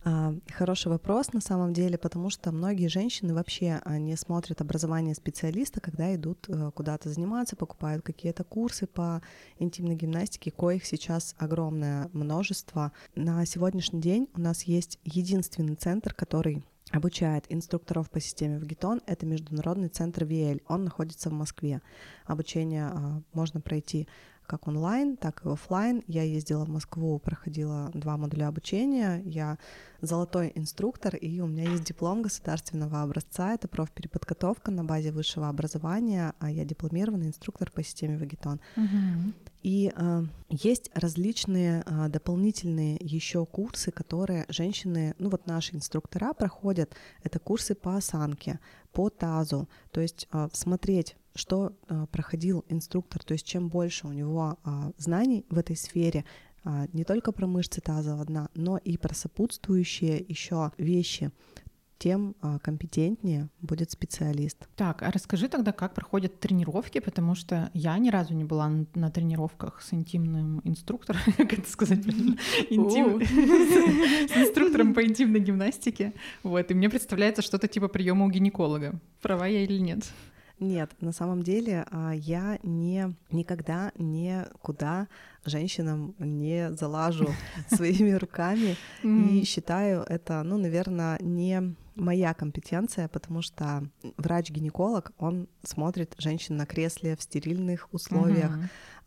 S3: А, хороший вопрос на самом деле, потому что многие женщины вообще а, не смотрят образование специалиста, когда идут э, куда-то заниматься, покупают какие-то курсы по интимной гимнастике, коих сейчас огромное множество. На сегодняшний день у нас есть единственный центр, который обучает инструкторов по системе ВГИТОН. Это международный центр ВИЭЛь. Он находится в Москве. Обучение а, можно пройти как онлайн, так и офлайн. Я ездила в Москву, проходила два модуля обучения. Я золотой инструктор, и у меня есть диплом государственного образца. Это профпереподготовка на базе высшего образования, а я дипломированный инструктор по системе Вагитон.
S1: Угу.
S3: И э, есть различные э, дополнительные еще курсы, которые женщины, ну вот наши инструктора проходят. Это курсы по осанке, по тазу. То есть э, смотреть что э, проходил инструктор, то есть чем больше у него э, знаний в этой сфере, э, не только про мышцы тазового дна, но и про сопутствующие еще вещи, тем а, компетентнее будет специалист.
S1: Так, а расскажи тогда, как проходят тренировки, потому что я ни разу не была на тренировках с интимным инструктором, как это сказать, с инструктором по интимной гимнастике. Вот, и мне представляется что-то типа приема у гинеколога. Права я или нет?
S3: Нет, на самом деле а, я не никогда никуда женщинам не залажу своими руками. И считаю это, ну, наверное, не моя компетенция, потому что врач-гинеколог, он смотрит женщин на кресле в стерильных условиях.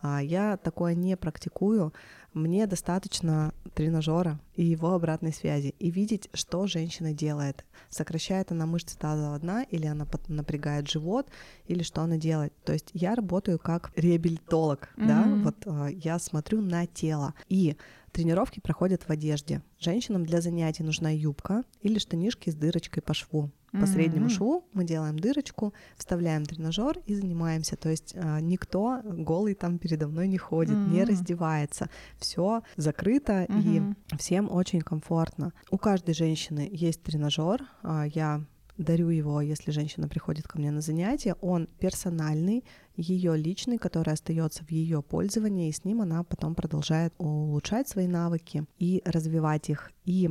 S3: А я такое не практикую. Мне достаточно тренажера и его обратной связи и видеть, что женщина делает. Сокращает она мышцы тазового дна или она напрягает живот или что она делает. То есть я работаю как реабилитолог, mm-hmm. да, вот а, я смотрю на тело и Тренировки проходят в одежде. Женщинам для занятий нужна юбка или штанишки с дырочкой по шву. По mm-hmm. среднему шву мы делаем дырочку, вставляем тренажер и занимаемся. То есть э, никто голый там передо мной не ходит, mm-hmm. не раздевается. Все закрыто mm-hmm. и всем очень комфортно. У каждой женщины есть тренажер. Э, я дарю его, если женщина приходит ко мне на занятие. Он персональный, ее личный, который остается в ее пользовании, и с ним она потом продолжает улучшать свои навыки и развивать их. И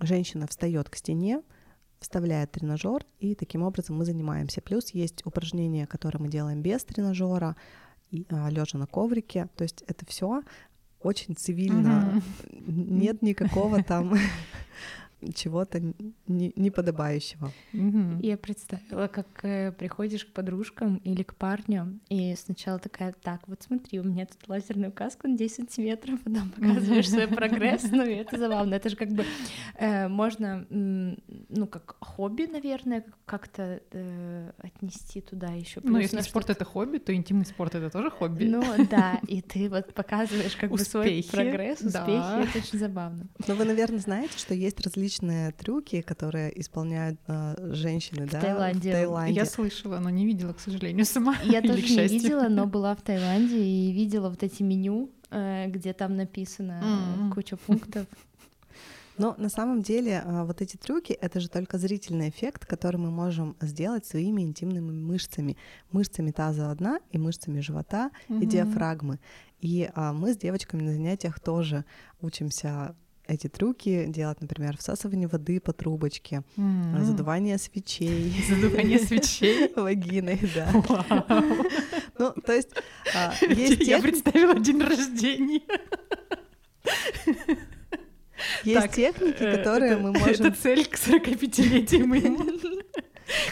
S3: женщина встает к стене, вставляет тренажер, и таким образом мы занимаемся. Плюс есть упражнения, которые мы делаем без тренажера, а, лежа на коврике. То есть это все очень цивильно. Mm-hmm. Нет никакого там чего-то неподобающего.
S2: Угу. Я представила, как э, приходишь к подружкам или к парню, и сначала такая, так, вот смотри, у меня тут лазерная указка на 10 сантиметров, потом показываешь свой прогресс, ну и это забавно. Это же как бы э, можно, ну, как хобби, наверное, как-то э, отнести туда еще.
S1: Ну, если спорт — это хобби, то интимный спорт — это тоже хобби.
S2: Ну, да, и ты вот показываешь как бы свой прогресс, успехи, это очень забавно.
S3: Но вы, наверное, знаете, что есть различные различные трюки, которые исполняют э, женщины,
S2: в
S3: да,
S2: Таиланде.
S3: в Таиланде.
S1: Я слышала, но не видела, к сожалению, сама.
S2: Я тоже не видела, но была в Таиланде и видела вот эти меню, э, где там написано mm-hmm. куча пунктов.
S3: Но на самом деле а, вот эти трюки — это же только зрительный эффект, который мы можем сделать своими интимными мышцами. Мышцами тазового дна и мышцами живота mm-hmm. и диафрагмы. И а, мы с девочками на занятиях тоже учимся эти трюки делать, например, всасывание воды по трубочке, mm-hmm. задувание свечей.
S1: Задувание свечей?
S3: Вагиной, да. Ну, то есть...
S1: А, есть Я представила день рождения.
S3: Есть техники, э, которые мы можем...
S1: Это цель к 45-летию моему,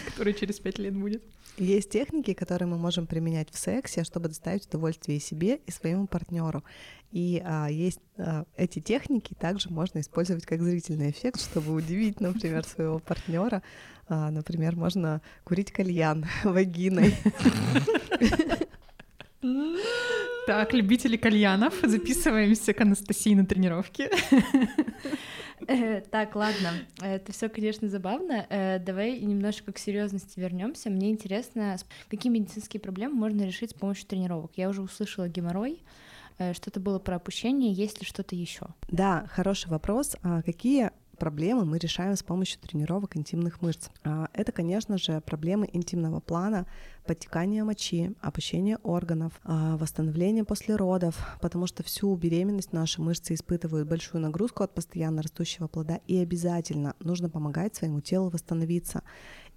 S1: который через 5 лет будет.
S3: Есть техники, которые мы можем применять в сексе, чтобы доставить удовольствие себе и своему партнеру. И а, есть а, эти техники также можно использовать как зрительный эффект, чтобы удивить, например, своего партнера. А, например, можно курить кальян вагиной.
S1: Так, любители кальянов, записываемся к Анастасии на тренировке.
S2: Так, ладно, это все, конечно, забавно. Э, давай немножко к серьезности вернемся. Мне интересно, какие медицинские проблемы можно решить с помощью тренировок. Я уже услышала геморрой, э, что-то было про опущение, есть ли что-то еще?
S3: Да, хороший вопрос. А какие проблемы мы решаем с помощью тренировок интимных мышц. А, это, конечно же, проблемы интимного плана, подтекание мочи, опущение органов, а, восстановление после родов, потому что всю беременность наши мышцы испытывают большую нагрузку от постоянно растущего плода, и обязательно нужно помогать своему телу восстановиться.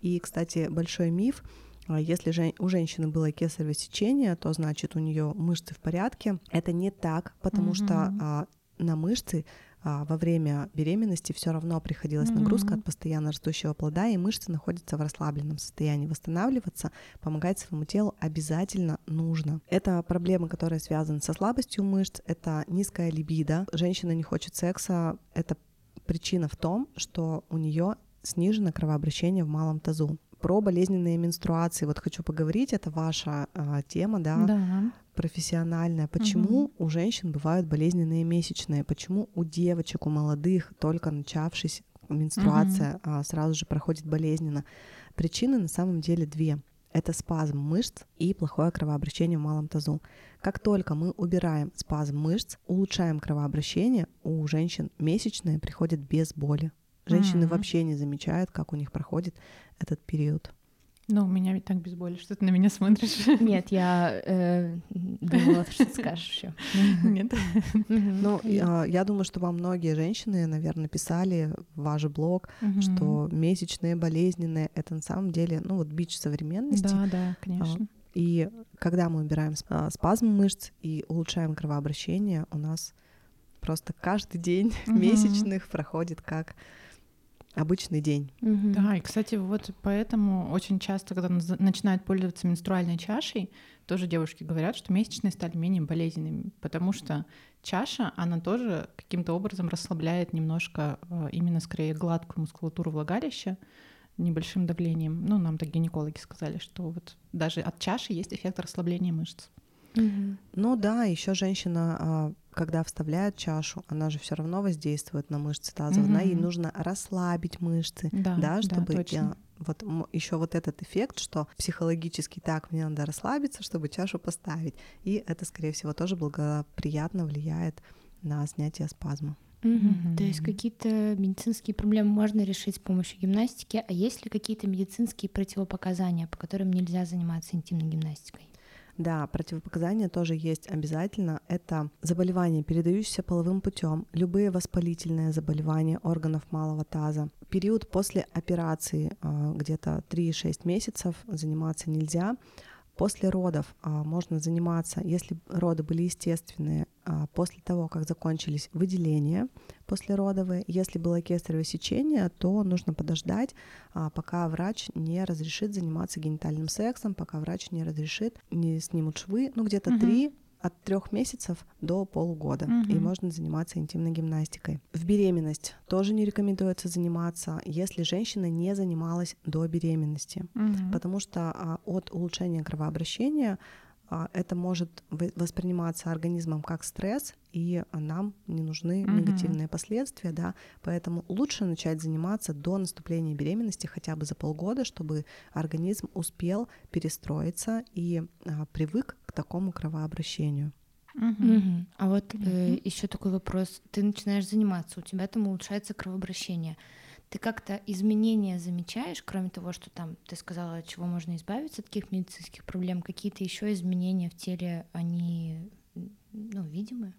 S3: И, кстати, большой миф, а, если у женщины было кесарево сечение, то значит у нее мышцы в порядке. Это не так, потому mm-hmm. что на мышцы во время беременности все равно приходилась нагрузка от постоянно растущего плода, и мышцы находятся в расслабленном состоянии. Восстанавливаться, помогать своему телу обязательно нужно. Это проблемы, которые связаны со слабостью мышц, это низкая либидо. Женщина не хочет секса, это причина в том, что у нее снижено кровообращение в малом тазу про болезненные менструации. Вот хочу поговорить, это ваша э, тема, да,
S1: да,
S3: профессиональная. Почему угу. у женщин бывают болезненные месячные? Почему у девочек, у молодых, только начавшись менструация, угу. э, сразу же проходит болезненно? Причины на самом деле две. Это спазм мышц и плохое кровообращение в малом тазу. Как только мы убираем спазм мышц, улучшаем кровообращение, у женщин месячные приходят без боли. Женщины mm-hmm. вообще не замечают, как у них проходит этот период.
S1: Ну, у меня ведь так без боли, что ты на меня смотришь.
S2: Нет, я э, думала, что ты скажешь еще.
S1: Нет.
S3: Ну, я, я думаю, что вам многие женщины, наверное, писали в ваш блог, что месячные болезненные — это на самом деле, ну, вот бич современности.
S1: Да, да, конечно.
S3: И когда мы убираем а, спазм мышц и улучшаем кровообращение, у нас просто каждый день месячных проходит как обычный день.
S1: Угу. Да, и, кстати, вот поэтому очень часто, когда начинают пользоваться менструальной чашей, тоже девушки говорят, что месячные стали менее болезненными, потому что чаша, она тоже каким-то образом расслабляет немножко э, именно скорее гладкую мускулатуру влагалища небольшим давлением. Ну, нам так гинекологи сказали, что вот даже от чаши есть эффект расслабления мышц.
S3: Угу. Ну да, еще женщина, а, когда вставляет чашу, она же все равно воздействует на мышцы тазового угу. ей нужно расслабить мышцы, да, да чтобы да, я, вот еще вот этот эффект, что психологически так мне надо расслабиться, чтобы чашу поставить, и это, скорее всего, тоже благоприятно влияет на снятие спазма.
S2: Угу. Mm-hmm. То есть какие-то медицинские проблемы можно решить с помощью гимнастики, а есть ли какие-то медицинские противопоказания, по которым нельзя заниматься интимной гимнастикой?
S3: Да, противопоказания тоже есть обязательно. Это заболевания, передающиеся половым путем, любые воспалительные заболевания органов малого таза. Период после операции, а, где-то 3-6 месяцев, заниматься нельзя. После родов а, можно заниматься, если роды были естественные, а, после того, как закончились выделения послеродовые. Если было кесарево сечение, то нужно подождать, а, пока врач не разрешит заниматься генитальным сексом, пока врач не разрешит, не снимут швы, ну где-то три от трех месяцев до полугода, угу. и можно заниматься интимной гимнастикой. В беременность тоже не рекомендуется заниматься, если женщина не занималась до беременности, угу. потому что а, от улучшения кровообращения это может восприниматься организмом как стресс, и нам не нужны угу. негативные последствия, да, поэтому лучше начать заниматься до наступления беременности хотя бы за полгода, чтобы организм успел перестроиться и а, привык к такому кровообращению.
S2: Угу. А вот э, еще такой вопрос. Ты начинаешь заниматься, у тебя там улучшается кровообращение. Ты как-то изменения замечаешь, кроме того, что там ты сказала, от чего можно избавиться от таких медицинских проблем, какие-то еще изменения в теле, они ну, видимы?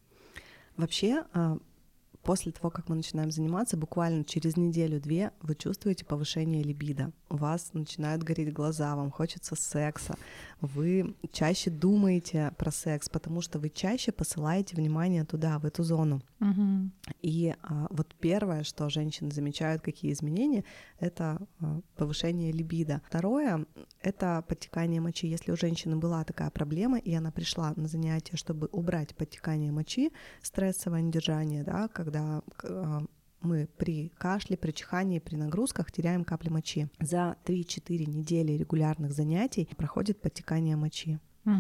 S3: Вообще, а, после того, как мы начинаем заниматься, буквально через неделю-две вы чувствуете повышение либидо. У вас начинают гореть глаза, вам хочется секса, вы чаще думаете про секс, потому что вы чаще посылаете внимание туда, в эту зону.
S1: Угу.
S3: И а, вот первое, что женщины замечают, какие изменения, это а, повышение либидо. Второе — это подтекание мочи. Если у женщины была такая проблема, и она пришла на занятие, чтобы убрать подтекание мочи, стрессовое недержание, да, когда а, мы при кашле, при чихании, при нагрузках теряем капли мочи. За 3-4 недели регулярных занятий проходит подтекание мочи.
S1: Угу.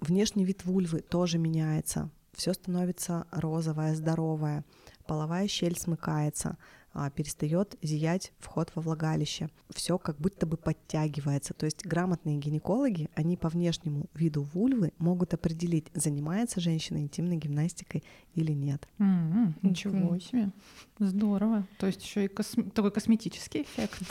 S3: Внешний вид вульвы тоже меняется. Все становится розовое, здоровое. Половая щель смыкается а, перестает зиять вход во влагалище. Все как будто бы подтягивается. То есть грамотные гинекологи, они по внешнему виду вульвы могут определить, занимается женщина интимной гимнастикой или нет.
S1: Mm-hmm. Ничего себе. Здорово. То есть еще и косм... такой косметический эффект.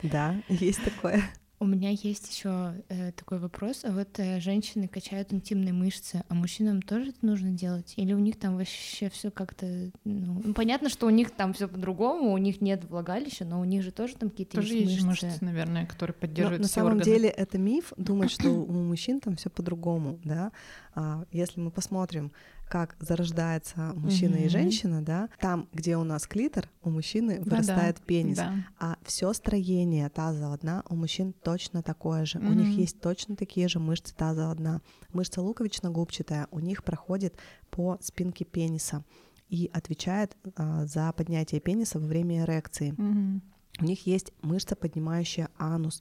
S3: Да, есть такое.
S2: У меня есть еще э, такой вопрос. А вот э, женщины качают интимные мышцы, а мужчинам тоже это нужно делать? Или у них там вообще все как-то... Ну, ну, понятно, что у них там все по-другому, у них нет влагалища, но у них же тоже там какие-то
S1: тоже есть, есть мышцы. мышцы, наверное, которые поддерживают
S3: но,
S1: все
S3: На самом
S1: органы.
S3: деле это миф, думать, что у мужчин там все по-другому, да. А, если мы посмотрим как зарождается мужчина mm-hmm. и женщина, да, там, где у нас клитор, у мужчины вырастает да, пенис,
S1: да.
S3: а все строение тазового дна у мужчин точно такое же. Mm-hmm. У них есть точно такие же мышцы тазового дна. Мышца луковично-губчатая у них проходит по спинке пениса и отвечает а, за поднятие пениса во время эрекции.
S1: Mm-hmm.
S3: У них есть мышца, поднимающая анус.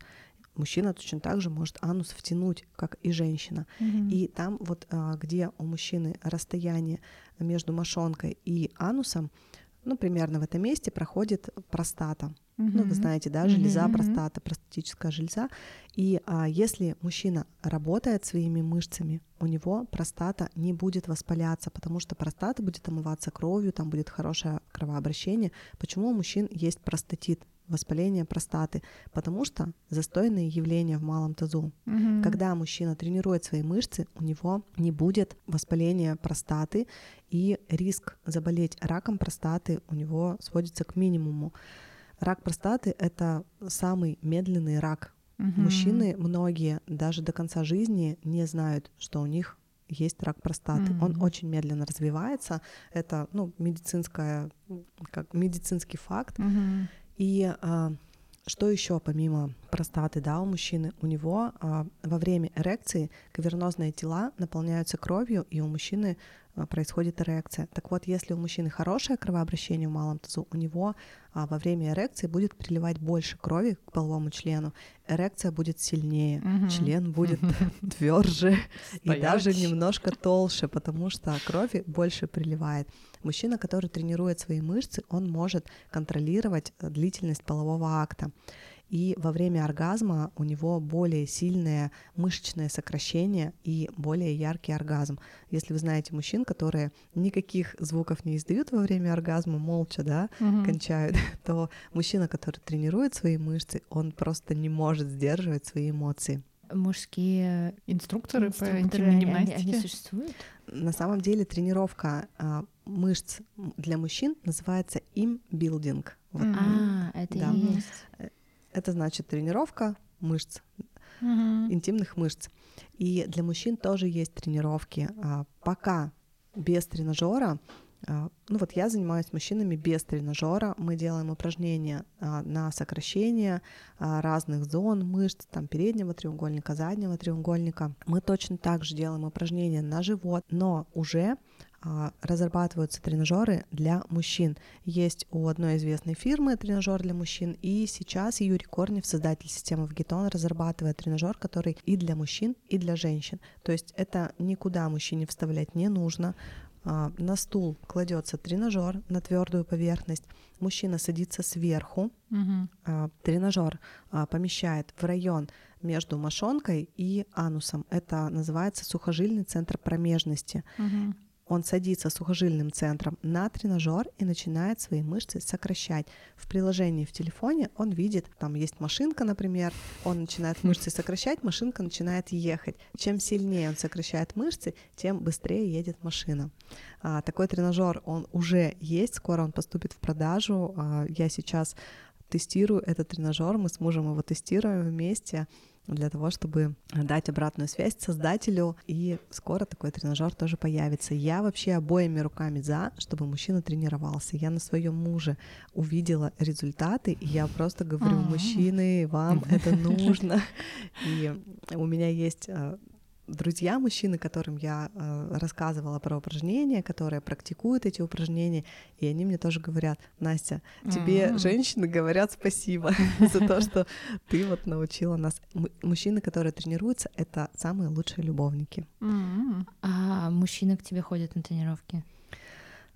S3: Мужчина точно так же может анус втянуть, как и женщина.
S1: Mm-hmm.
S3: И там вот, а, где у мужчины расстояние между мошонкой и анусом, ну, примерно в этом месте проходит простата.
S1: Mm-hmm.
S3: Ну, вы знаете, да, железа,
S1: mm-hmm.
S3: простата, простатическая железа. И а, если мужчина работает своими мышцами, у него простата не будет воспаляться, потому что простата будет омываться кровью, там будет хорошее кровообращение. Почему у мужчин есть простатит? Воспаление простаты, потому что застойные явления в малом тазу.
S1: Угу.
S3: Когда мужчина тренирует свои мышцы, у него не будет воспаления простаты, и риск заболеть раком простаты у него сводится к минимуму. Рак простаты — это самый медленный рак.
S1: Угу.
S3: Мужчины, многие, даже до конца жизни не знают, что у них есть рак простаты.
S1: Mm-hmm.
S3: Он очень медленно развивается. Это ну, медицинская, как медицинский факт.
S1: Mm-hmm.
S3: И а, что еще помимо простаты, да, у мужчины? У него а, во время эрекции кавернозные тела наполняются кровью, и у мужчины а, происходит эрекция. Так вот, если у мужчины хорошее кровообращение в малом тазу, у него а, во время эрекции будет приливать больше крови к половому члену, эрекция будет сильнее,
S1: Мгм.
S3: член будет тверже и даже немножко толще, потому что крови больше приливает. Мужчина, который тренирует свои мышцы, он может контролировать э, длительность полового акта. И во время оргазма у него более сильное мышечное сокращение и более яркий оргазм. Если вы знаете мужчин, которые никаких звуков не издают во время оргазма, молча, да,
S1: Мгм.
S3: кончают, то мужчина, который тренирует свои мышцы, он просто не может сдерживать свои эмоции.
S2: Мужские
S1: Инструкторы, по
S2: инструкторы,
S1: интимной
S2: они- они-
S1: гимнастике.
S2: Они существуют?
S3: На самом деле тренировка а, мышц для мужчин называется имбилдинг. Вот.
S2: А, это
S3: Да.
S2: и есть.
S3: Это значит тренировка мышц,
S1: Мгм.
S3: интимных мышц. И для мужчин тоже есть тренировки. А, Пока без тренажера, ну вот я занимаюсь мужчинами без тренажера, мы делаем упражнения а, на сокращение а, разных зон мышц, там переднего треугольника, заднего треугольника. Мы точно так же делаем упражнения на живот, но уже а, разрабатываются тренажеры для мужчин. Есть у одной известной фирмы тренажер для мужчин, и сейчас Юрий Корнев, создатель системы Вгетон, разрабатывает тренажер, который и для мужчин, и для женщин. То есть это никуда мужчине вставлять не нужно. А, на стул кладется тренажер на твердую поверхность. Мужчина садится сверху.
S1: Угу.
S3: Тренажер помещает в район между мошонкой и анусом. Это называется сухожильный центр промежности.
S1: Угу
S3: он садится сухожильным центром на тренажер и начинает свои мышцы сокращать. В приложении в телефоне он видит, там есть машинка, например, он начинает мышцы сокращать, машинка начинает ехать. Чем сильнее он сокращает мышцы, тем быстрее едет машина. А, такой тренажер, он уже есть, скоро он поступит в продажу. А, я сейчас тестирую этот тренажер, мы с мужем его тестируем вместе для того, чтобы дать обратную связь создателю, и скоро такой тренажер тоже появится. Я вообще обоими руками за, чтобы мужчина тренировался. Я на своем муже увидела результаты, и я просто говорю, мужчины, вам это нужно. И у меня есть э, друзья мужчины, которым я э, рассказывала про упражнения, которые практикуют эти упражнения, и они мне тоже говорят, Настя, тебе mm-hmm. женщины говорят спасибо за то, что ты вот научила нас. Мужчины, которые тренируются, это самые лучшие любовники.
S2: А мужчины к тебе ходят на тренировки?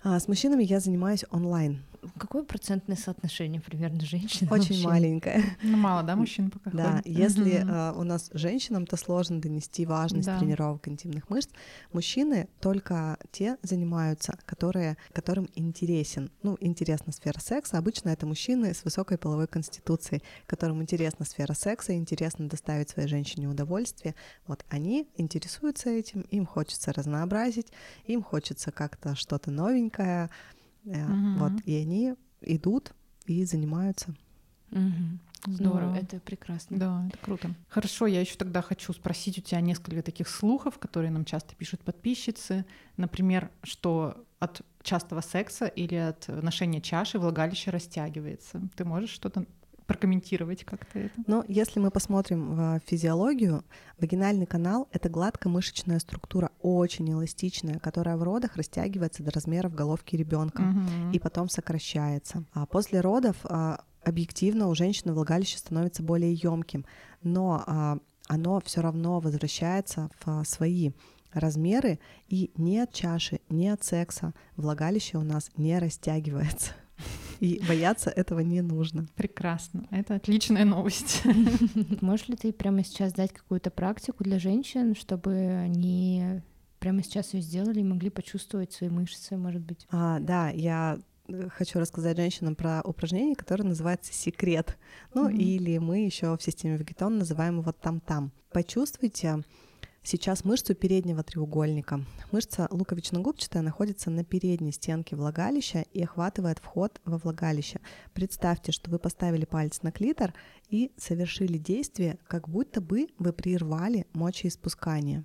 S3: А, с мужчинами я занимаюсь онлайн.
S2: Какое процентное соотношение примерно женщин?
S3: Очень
S2: мужчин?
S3: маленькое.
S1: Ну, мало, да, мужчин пока
S3: Да,
S1: ходит?
S3: если uh, у нас женщинам-то сложно донести важность да. тренировок интимных мышц, мужчины только те занимаются, которые, которым интересен, ну, интересна сфера секса. Обычно это мужчины с высокой половой конституцией, которым интересна сфера секса, интересно доставить своей женщине удовольствие. Вот они интересуются этим, им хочется разнообразить, им хочется как-то что-то новенькое, Угу. Вот, и они идут и занимаются.
S2: Угу. Здорово, это прекрасно.
S1: Да, это круто. Хорошо, я еще тогда хочу спросить у тебя несколько таких слухов, которые нам часто пишут подписчицы. Например, что от частого секса или от ношения чаши влагалище растягивается. Ты можешь что-то прокомментировать как-то это?
S3: Ну, если мы посмотрим в физиологию, вагинальный канал — это гладкомышечная структура, очень эластичная, которая в родах растягивается до размеров головки ребенка угу. и потом сокращается. А после родов а, объективно у женщины влагалище становится более емким, но а, оно все равно возвращается в свои размеры, и ни от чаши, ни от секса влагалище у нас не растягивается. И бояться этого не нужно.
S1: Прекрасно. Это отличная новость.
S2: Можешь ли ты прямо сейчас дать какую-то практику для женщин, чтобы они прямо сейчас ее сделали и могли почувствовать свои мышцы, может быть?
S3: А, да, я э, хочу рассказать женщинам про упражнение, которое называется секрет. Ну, mm-hmm. или мы еще в системе Вегетон называем его там-там. Почувствуйте Сейчас мышцу переднего треугольника. Мышца луковично-губчатая находится на передней стенке влагалища и охватывает вход во влагалище. Представьте, что вы поставили палец на клитор и совершили действие, как будто бы вы прервали мочеиспускание.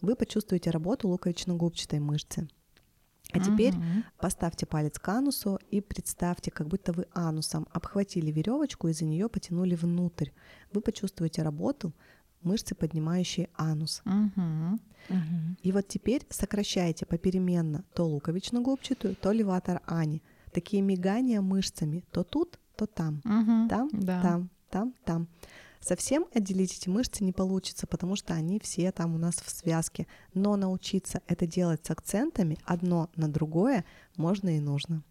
S3: Вы почувствуете работу луковично-губчатой мышцы. А теперь uh-huh. поставьте палец к анусу и представьте, как будто вы анусом обхватили веревочку и за нее потянули внутрь. Вы почувствуете работу мышцы, поднимающие анус.
S1: Угу.
S3: Угу. И вот теперь сокращайте попеременно то луковично-губчатую, то леватор ани. Такие мигания мышцами то тут, то там.
S1: Угу.
S3: Там,
S1: да.
S3: там, там, там. Совсем отделить эти мышцы не получится, потому что они все там у нас в связке. Но научиться это делать с акцентами одно на другое можно и нужно.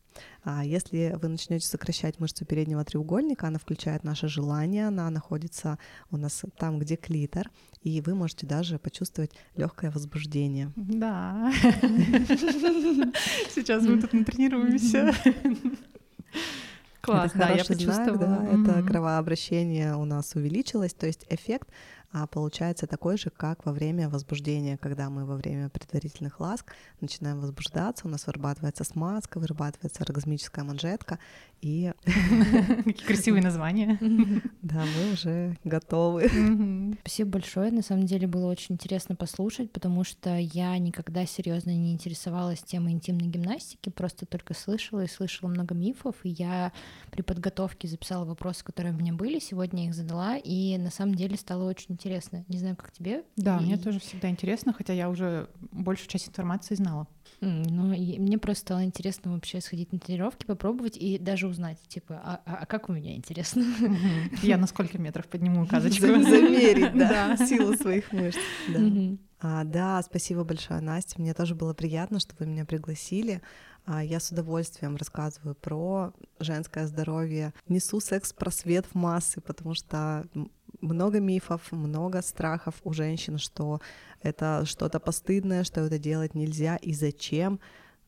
S3: А если вы начнете сокращать мышцу переднего треугольника, она включает наше желание, она находится у нас там, где клитор, и вы можете даже почувствовать легкое возбуждение.
S1: Да. Сейчас мы тут натренируемся.
S3: Класс, это да, я почувствовала. Знак, да, mm-hmm. Это кровообращение у нас увеличилось, то есть эффект а получается такой же, как во время возбуждения, когда мы во время предварительных ласк начинаем возбуждаться, у нас вырабатывается смазка, вырабатывается оргазмическая манжетка, и...
S1: Какие красивые названия.
S3: Да, мы уже готовы.
S2: Спасибо большое, на самом деле было очень интересно послушать, потому что я никогда серьезно не интересовалась темой интимной гимнастики, просто только слышала и слышала много мифов, и я при подготовке записала вопросы, которые у меня были, сегодня их задала, и на самом деле стало очень интересно. Не знаю, как тебе.
S1: Да,
S2: И-
S1: мне тоже всегда интересно, хотя я уже большую часть информации знала.
S2: Ну, и мне просто стало интересно вообще сходить на тренировки, попробовать и даже узнать, типа, а, а- а как у меня интересно?
S1: Я на сколько метров подниму указочку?
S3: Зам- Замерить, да, силу своих мышц. да. А, да, спасибо большое, Настя. Мне тоже было приятно, что вы меня пригласили. А, Я с удовольствием рассказываю про женское здоровье, несу секс-просвет в массы, потому что много мифов, много страхов у женщин, что это что-то постыдное, что это делать нельзя и зачем.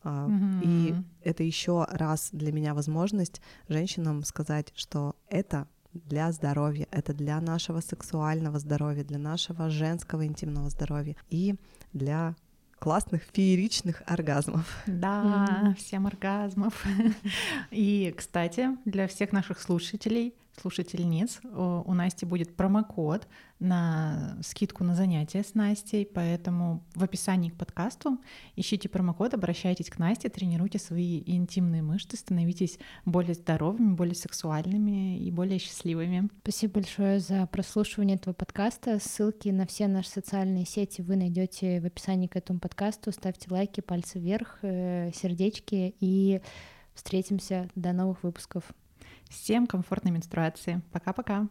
S3: А, И это еще раз для меня возможность женщинам сказать, что это для здоровья, это для нашего сексуального здоровья, для нашего женского интимного здоровья и для классных фееричных оргазмов.
S1: Да,
S2: Мгм.
S1: всем оргазмов. И, кстати, для всех наших слушателей, слушательниц, у Насти будет промокод на скидку на занятия с Настей, поэтому в описании к подкасту ищите промокод, обращайтесь к Насте, тренируйте свои интимные мышцы, становитесь более здоровыми, более сексуальными и более счастливыми.
S2: Спасибо большое за прослушивание этого подкаста. Ссылки на все наши социальные сети вы найдете в описании к этому подкасту. Ставьте лайки, пальцы вверх, э, сердечки и встретимся до новых выпусков.
S1: Всем комфортной менструации. Пока-пока.